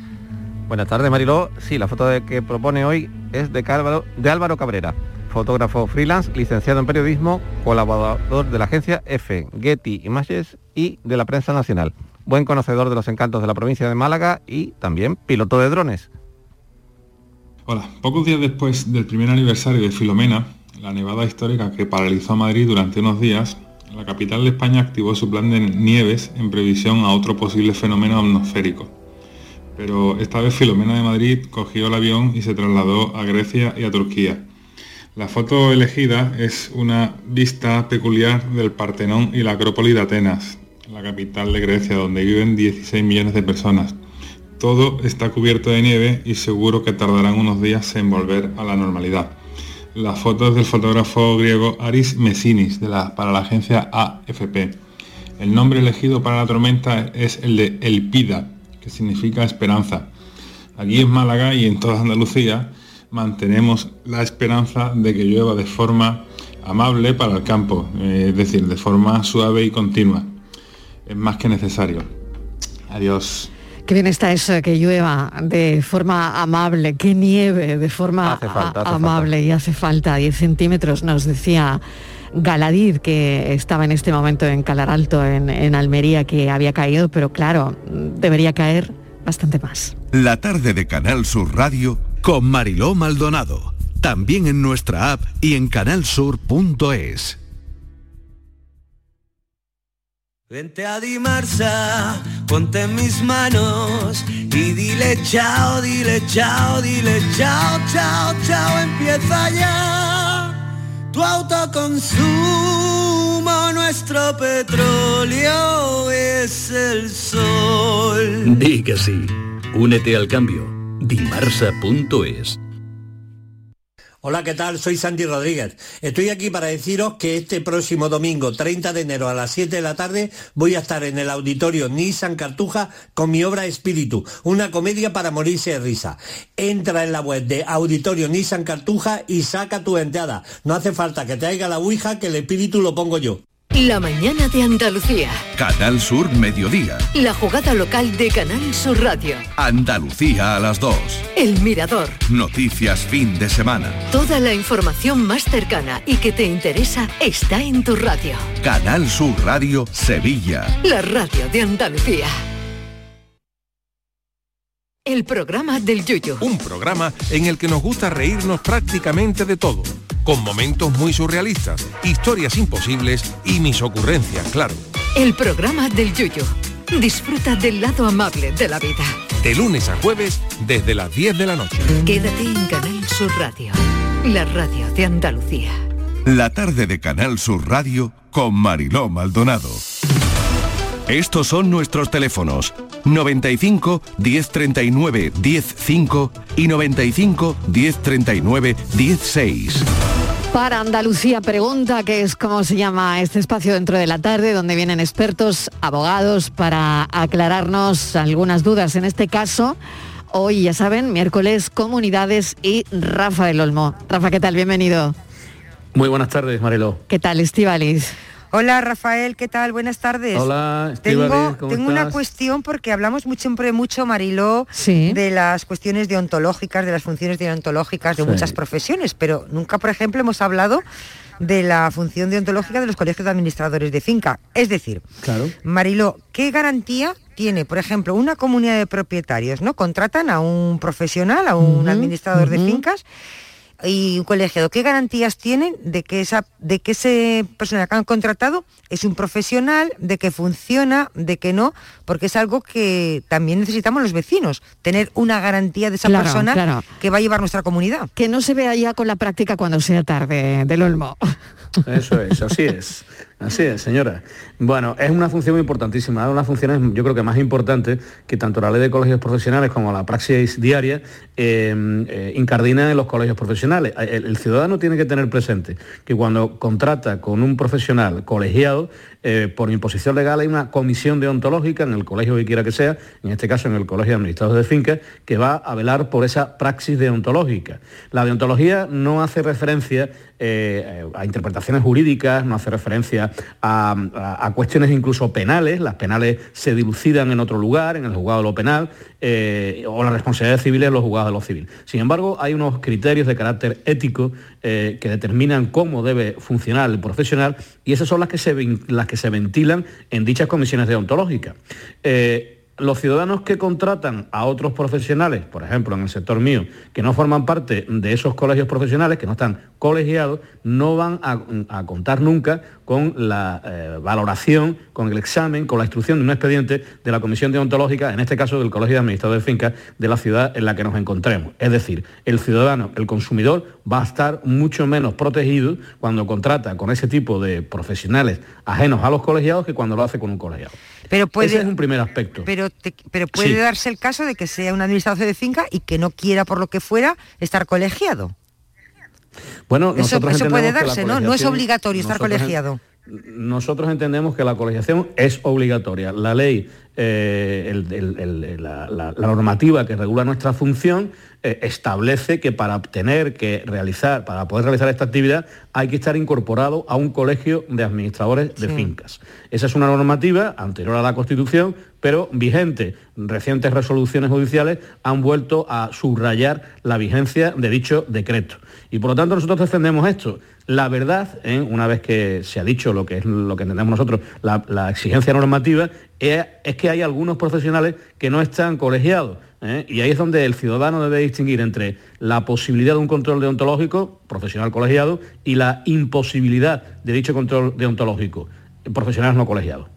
R: Buenas tardes, Mariló. Sí, la foto de- que propone hoy es de, Álvaro, de Álvaro Cabrera, fotógrafo freelance, licenciado en periodismo, colaborador de la agencia F, Getty Images y de la prensa nacional. Buen conocedor de los encantos de la provincia de Málaga y también piloto de drones.
S: Hola, pocos días después del primer aniversario de Filomena, la nevada histórica que paralizó a Madrid durante unos días, la capital de España activó su plan de nieves en previsión a otro posible fenómeno atmosférico. Pero esta vez Filomena de Madrid cogió el avión y se trasladó a Grecia y a Turquía. La foto elegida es una vista peculiar del Partenón y la Acrópolis de Atenas, la capital de Grecia, donde viven 16 millones de personas. Todo está cubierto de nieve y seguro que tardarán unos días en volver a la normalidad. La foto es del fotógrafo griego Aris Messinis para la agencia AFP. El nombre elegido para la tormenta es el de Elpida, que significa esperanza. Aquí en Málaga y en toda Andalucía mantenemos la esperanza de que llueva de forma amable para el campo, eh, es decir, de forma suave y continua. Es más que necesario. Adiós.
A: Qué bien está eso, que llueva de forma amable, que nieve de forma
R: Hace falta,
A: a-
R: hace
A: amable y hace falta 10 centímetros, nos decía Galadid, que estaba en este momento en Calar Alto, en, en Almería, que había caído, pero claro, debería caer bastante más.
B: La tarde de Canal Sur Radio con Mariló Maldonado. También en nuestra app y en canalsur.es.
T: Vente a Dimarsa, ponte en mis manos y dile chao, dile chao, dile chao, chao, chao, empieza ya tu autoconsumo, nuestro petróleo es el sol.
U: Di que sí. Únete al cambio. Dimarsa.es.
V: Hola, ¿qué tal? Soy Sandy Rodríguez. Estoy aquí para deciros que este próximo domingo, 30 de enero a las 7 de la tarde, voy a estar en el auditorio Nissan Cartuja con mi obra Espíritu, una comedia para morirse de risa. Entra en la web de Auditorio Nissan Cartuja y saca tu entrada. No hace falta que te haga la Ouija, que el espíritu lo pongo yo.
W: La mañana de Andalucía.
B: Canal Sur Mediodía.
W: La jugada local de Canal Sur Radio.
B: Andalucía a las 2.
W: El Mirador.
B: Noticias fin de semana.
W: Toda la información más cercana y que te interesa está en tu radio.
B: Canal Sur Radio Sevilla.
W: La radio de Andalucía. El programa del Yuyo.
X: Un programa en el que nos gusta reírnos prácticamente de todo, con momentos muy surrealistas, historias imposibles y mis ocurrencias, claro.
W: El programa del Yuyo. Disfruta del lado amable de la vida.
X: De lunes a jueves desde las 10 de la noche.
W: Quédate en Canal Sur Radio. La radio de Andalucía.
B: La tarde de Canal Sur Radio con Mariló Maldonado. Estos son nuestros teléfonos 95 1039 105 y 95 1039 16.
A: Para Andalucía Pregunta, que es como se llama este espacio dentro de la tarde, donde vienen expertos, abogados, para aclararnos algunas dudas. En este caso, hoy, ya saben, miércoles, comunidades y Rafa del Olmo. Rafa, ¿qué tal? Bienvenido.
Y: Muy buenas tardes, Marelo.
A: ¿Qué tal, Estivalis?
L: Hola Rafael, ¿qué tal? Buenas tardes.
Y: Hola,
L: Tengo,
Y: Estíbaliz, ¿cómo
L: tengo una cuestión porque hablamos mucho, siempre mucho, Mariló, de las cuestiones deontológicas, de las funciones deontológicas de
Y: Sí.
L: muchas profesiones, pero nunca, por ejemplo, hemos hablado de la función deontológica de los colegios de administradores de finca. Es decir,
Y: Claro.
L: Mariló, ¿qué garantía tiene, por ejemplo, una comunidad de propietarios? ¿no? Contratan a un profesional, a un administrador de fincas y un colegiado. ¿Qué garantías tienen de que esa, de que ese persona que han contratado es un profesional, de que funciona, de que no? Porque es algo que también necesitamos los vecinos, tener una garantía de esa
A: Claro,
L: persona
A: claro.
L: que va a llevar nuestra comunidad.
A: Que no se vea ya con la práctica cuando sea tarde del Olmo.
Y: Eso es, así es. Así es, señora. Bueno, es una función importantísima, una funciones yo creo que más importantes que tanto la ley de colegios profesionales como la praxis diaria eh, eh, incardinan en los colegios profesionales. El, el ciudadano tiene que tener presente que cuando contrata con un profesional colegiado, eh, por imposición legal hay una comisión deontológica en el colegio que quiera que sea, en este caso en el Colegio de Administradores de Fincas, que va a velar por esa praxis deontológica. La deontología no hace referencia eh, a interpretaciones jurídicas, no hace referencia a, a- a cuestiones incluso penales, las penales se dilucidan en otro lugar, en el juzgado de lo penal, eh, o las responsabilidades civiles en los juzgados de lo civil. Sin embargo, hay unos criterios de carácter ético eh, que determinan cómo debe funcionar el profesional y esas son las que se, las que se ventilan en dichas comisiones deontológicas. Eh, los ciudadanos que contratan a otros profesionales, por ejemplo en el sector mío, que no forman parte de esos colegios profesionales, que no están colegiados, no van a, contar nunca con la eh, valoración, con el examen, con la instrucción de un expediente de la Comisión Deontológica, en este caso del Colegio de Administradores de Fincas de la ciudad en la que nos encontremos. Es decir, el ciudadano, el consumidor, va a estar mucho menos protegido cuando contrata con ese tipo de profesionales ajenos a los colegiados que cuando lo hace con un colegiado.
L: Pero puede,
Y: Ese es un primer aspecto.
L: pero, te- pero puede
Y: Sí.
L: darse el caso de que sea un administrador de finca y que no quiera, por lo que fuera, estar colegiado.
Y: Bueno,
L: Eso, eso puede darse, ¿no? No es obligatorio estar colegiado.
Y: Nosotros entendemos que la colegiación es obligatoria. La ley, eh, el- el- el- la, la- la normativa que regula nuestra función eh, establece que para obtener, que realizar, para poder realizar esta actividad, hay que estar incorporado a un colegio de administradores de
Z: Sí.
Y: fincas. Esa es una normativa anterior a la Constitución, pero vigente. Recientes resoluciones judiciales han vuelto a subrayar la vigencia de dicho decreto. Y por lo tanto nosotros defendemos esto. La verdad, ¿eh? una vez que se ha dicho lo que es lo que entendemos nosotros, la, exigencia normativa, es, que hay algunos profesionales que no están colegiados. ¿eh? Y ahí es donde el ciudadano debe distinguir entre la posibilidad de un control deontológico, profesional colegiado, y la imposibilidad de dicho control deontológico, profesionales no colegiados.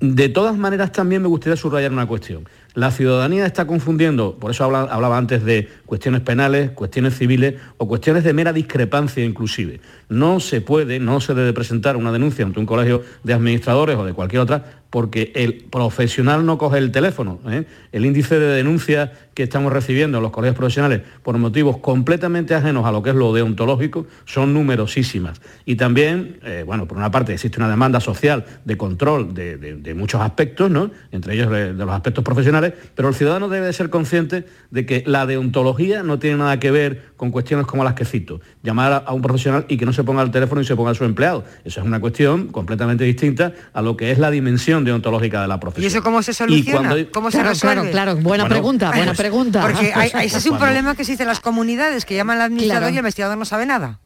Y: De todas maneras, también me gustaría subrayar una cuestión. La ciudadanía está confundiendo, por eso habla- hablaba antes de cuestiones penales, cuestiones civiles o cuestiones de mera discrepancia inclusive. No se puede, no se debe presentar una denuncia ante un colegio de administradores o de cualquier otra porque el profesional no coge el teléfono. ¿eh? El índice de denuncias que estamos recibiendo en los colegios profesionales por motivos completamente ajenos a lo que es lo deontológico son numerosísimas. Y también, eh, bueno, por una parte existe una demanda social de control de, muchos aspectos, ¿no? entre ellos de, de, los aspectos profesionales, pero el ciudadano debe de ser consciente de que la deontología no tiene nada que ver con cuestiones como las que cito. Llamar a un profesional y que no se ponga al teléfono y se ponga a su empleado. Eso es una cuestión completamente distinta a lo que es la dimensión deontológica de la profesión.
L: ¿Y eso cómo se soluciona? ¿Cómo se
A: claro,
L: resuelve?
A: Claro, claro, buena pregunta, buena pregunta.
L: Porque ese es un problema que existe en las comunidades, que llaman al administrador y el investigador no sabe nada.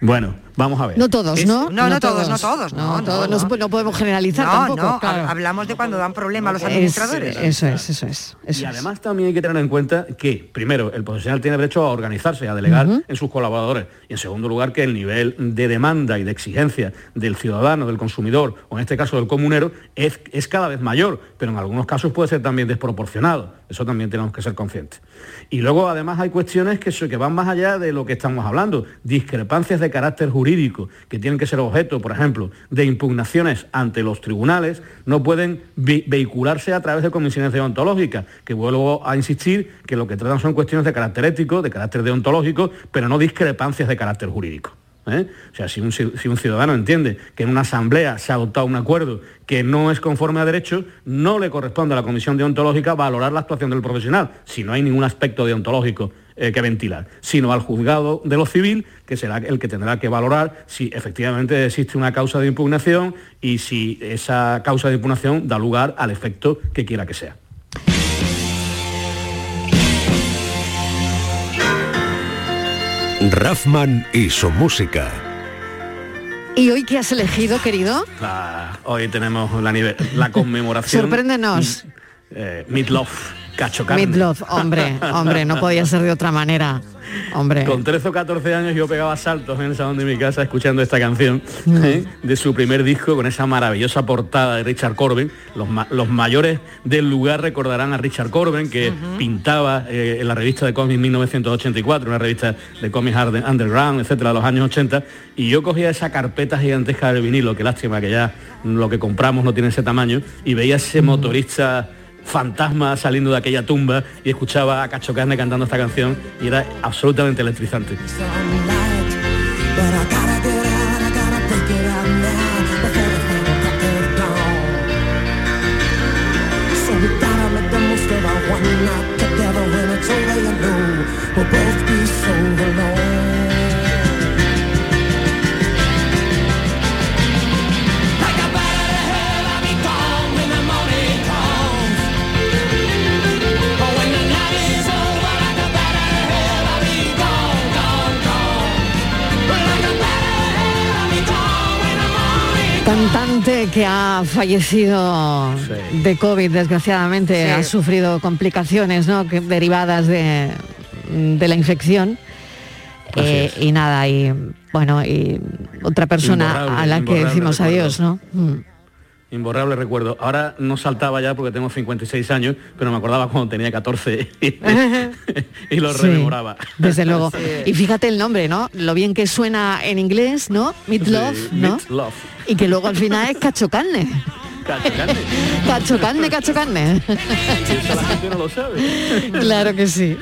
Y: Bueno, vamos a ver.
A: No todos, ¿no?
L: No, no, todos, no todos. No,
A: todos, no, podemos generalizar tampoco.
L: No, hablamos de cuando dan problemas a los administradores.
A: eso es, eso es.
Y: y además también hay que tener en cuenta que, primero, el profesional tiene derecho a organizarse, a delegar en sus colaboradores. Y en segundo lugar, que el nivel de demanda y de exigencia del ciudadano, del consumidor, o en este caso del comunero, es, es cada vez mayor, pero en algunos casos puede ser también desproporcionado. Eso también tenemos que ser conscientes. Y luego además hay cuestiones que, que van más allá de lo que estamos hablando, discrepancias de carácter jurídico que tienen que ser objeto, por ejemplo, de impugnaciones ante los tribunales, no pueden vehicularse a través de comisiones deontológicas, que vuelvo a insistir que lo que tratan son cuestiones de carácter ético, de carácter deontológico, pero no discrepancias de carácter jurídico. ¿eh? O sea, si un, ciudadano entiende que en una asamblea se ha adoptado un acuerdo que no es conforme a derecho, no le corresponde a la comisión deontológica valorar la actuación del profesional, si no hay ningún aspecto deontológico eh, que ventilar, sino al juzgado de lo civil, que será el que tendrá que valorar si efectivamente existe una causa de impugnación y si esa causa de impugnación da lugar al efecto que quiera que sea.
B: Raffman y su música.
A: ¿Y hoy qué has elegido, querido?
Y: Ah, hoy tenemos la, la conmemoración.
A: Sorpréndenos.
Y: Eh, Midlove, Cacho
A: hombre, hombre, no podía ser de otra manera. Hombre.
Y: Con 13 o 14 años yo pegaba saltos en el salón de mi casa escuchando esta canción mm. ¿eh? de su primer disco con esa maravillosa portada de Richard Corbin. Los, mayores del lugar recordarán a Richard Corbin que pintaba eh, en la revista de cómics 1984, una revista de cómics underground, etcétera, de los años 80. Y yo cogía esa carpeta gigantesca de vinilo, que lástima que ya lo que compramos no tiene ese tamaño, y veía ese motorista fantasma saliendo de aquella tumba y escuchaba a Cacho Carne cantando esta canción y era absolutamente electrizante.
A: Que ha fallecido de COVID, desgraciadamente, ha sufrido complicaciones ¿no? que, derivadas de, la infección. Eh, y nada, y bueno, y otra persona a la que decimos adiós, ¿no? Mm.
Y: Imborrable recuerdo. Ahora no saltaba ya porque tengo 56 años, pero me acordaba cuando tenía 14 y, lo rememoraba.
A: Desde luego. Y fíjate el nombre, ¿no? Lo bien que suena en inglés, ¿no? Meat Love, ¿no?
Y: Love.
A: Y que luego al final es cacho carne.
Y: Cacho carne.
A: cacho carne, cacho carne.
Y: la gente no lo sabe.
A: Claro que sí.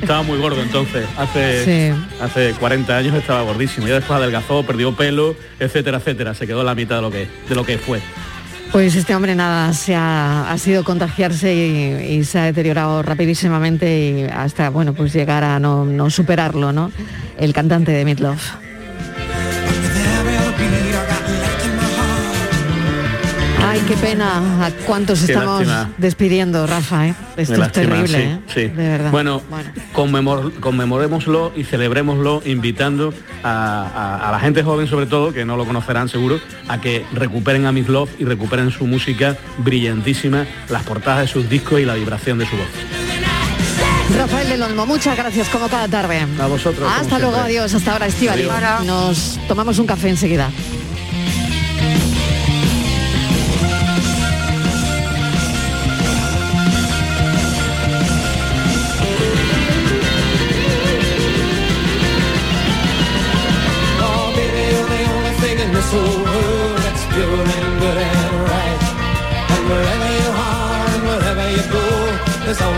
Y: Estaba muy gordo entonces. Hace, hace 40 años estaba gordísimo. Ya después adelgazó, perdió pelo, etcétera, etcétera. Se quedó la mitad de lo que, de lo que fue.
A: Pues este hombre nada, se ha, sido contagiarse y, se ha deteriorado rapidísimamente y hasta bueno pues llegar a no, no superarlo, ¿no? El cantante de Midlove. Ay, qué pena. ¿A cuántos estamos despidiendo, Rafa? ¿eh? Esto es terrible,
Y: ¿eh? De verdad. Bueno, conmemorémoslo y celebrémoslo invitando a, la gente joven, sobre todo, que no lo conocerán seguro, a que recuperen a Miss Love y recuperen su música brillantísima, las portadas de sus discos y la vibración de su voz.
A: Rafael del Olmo, muchas gracias como cada tarde.
Y: A vosotros.
A: Hasta luego, adiós, hasta ahora, Estivali. Nos tomamos un café enseguida.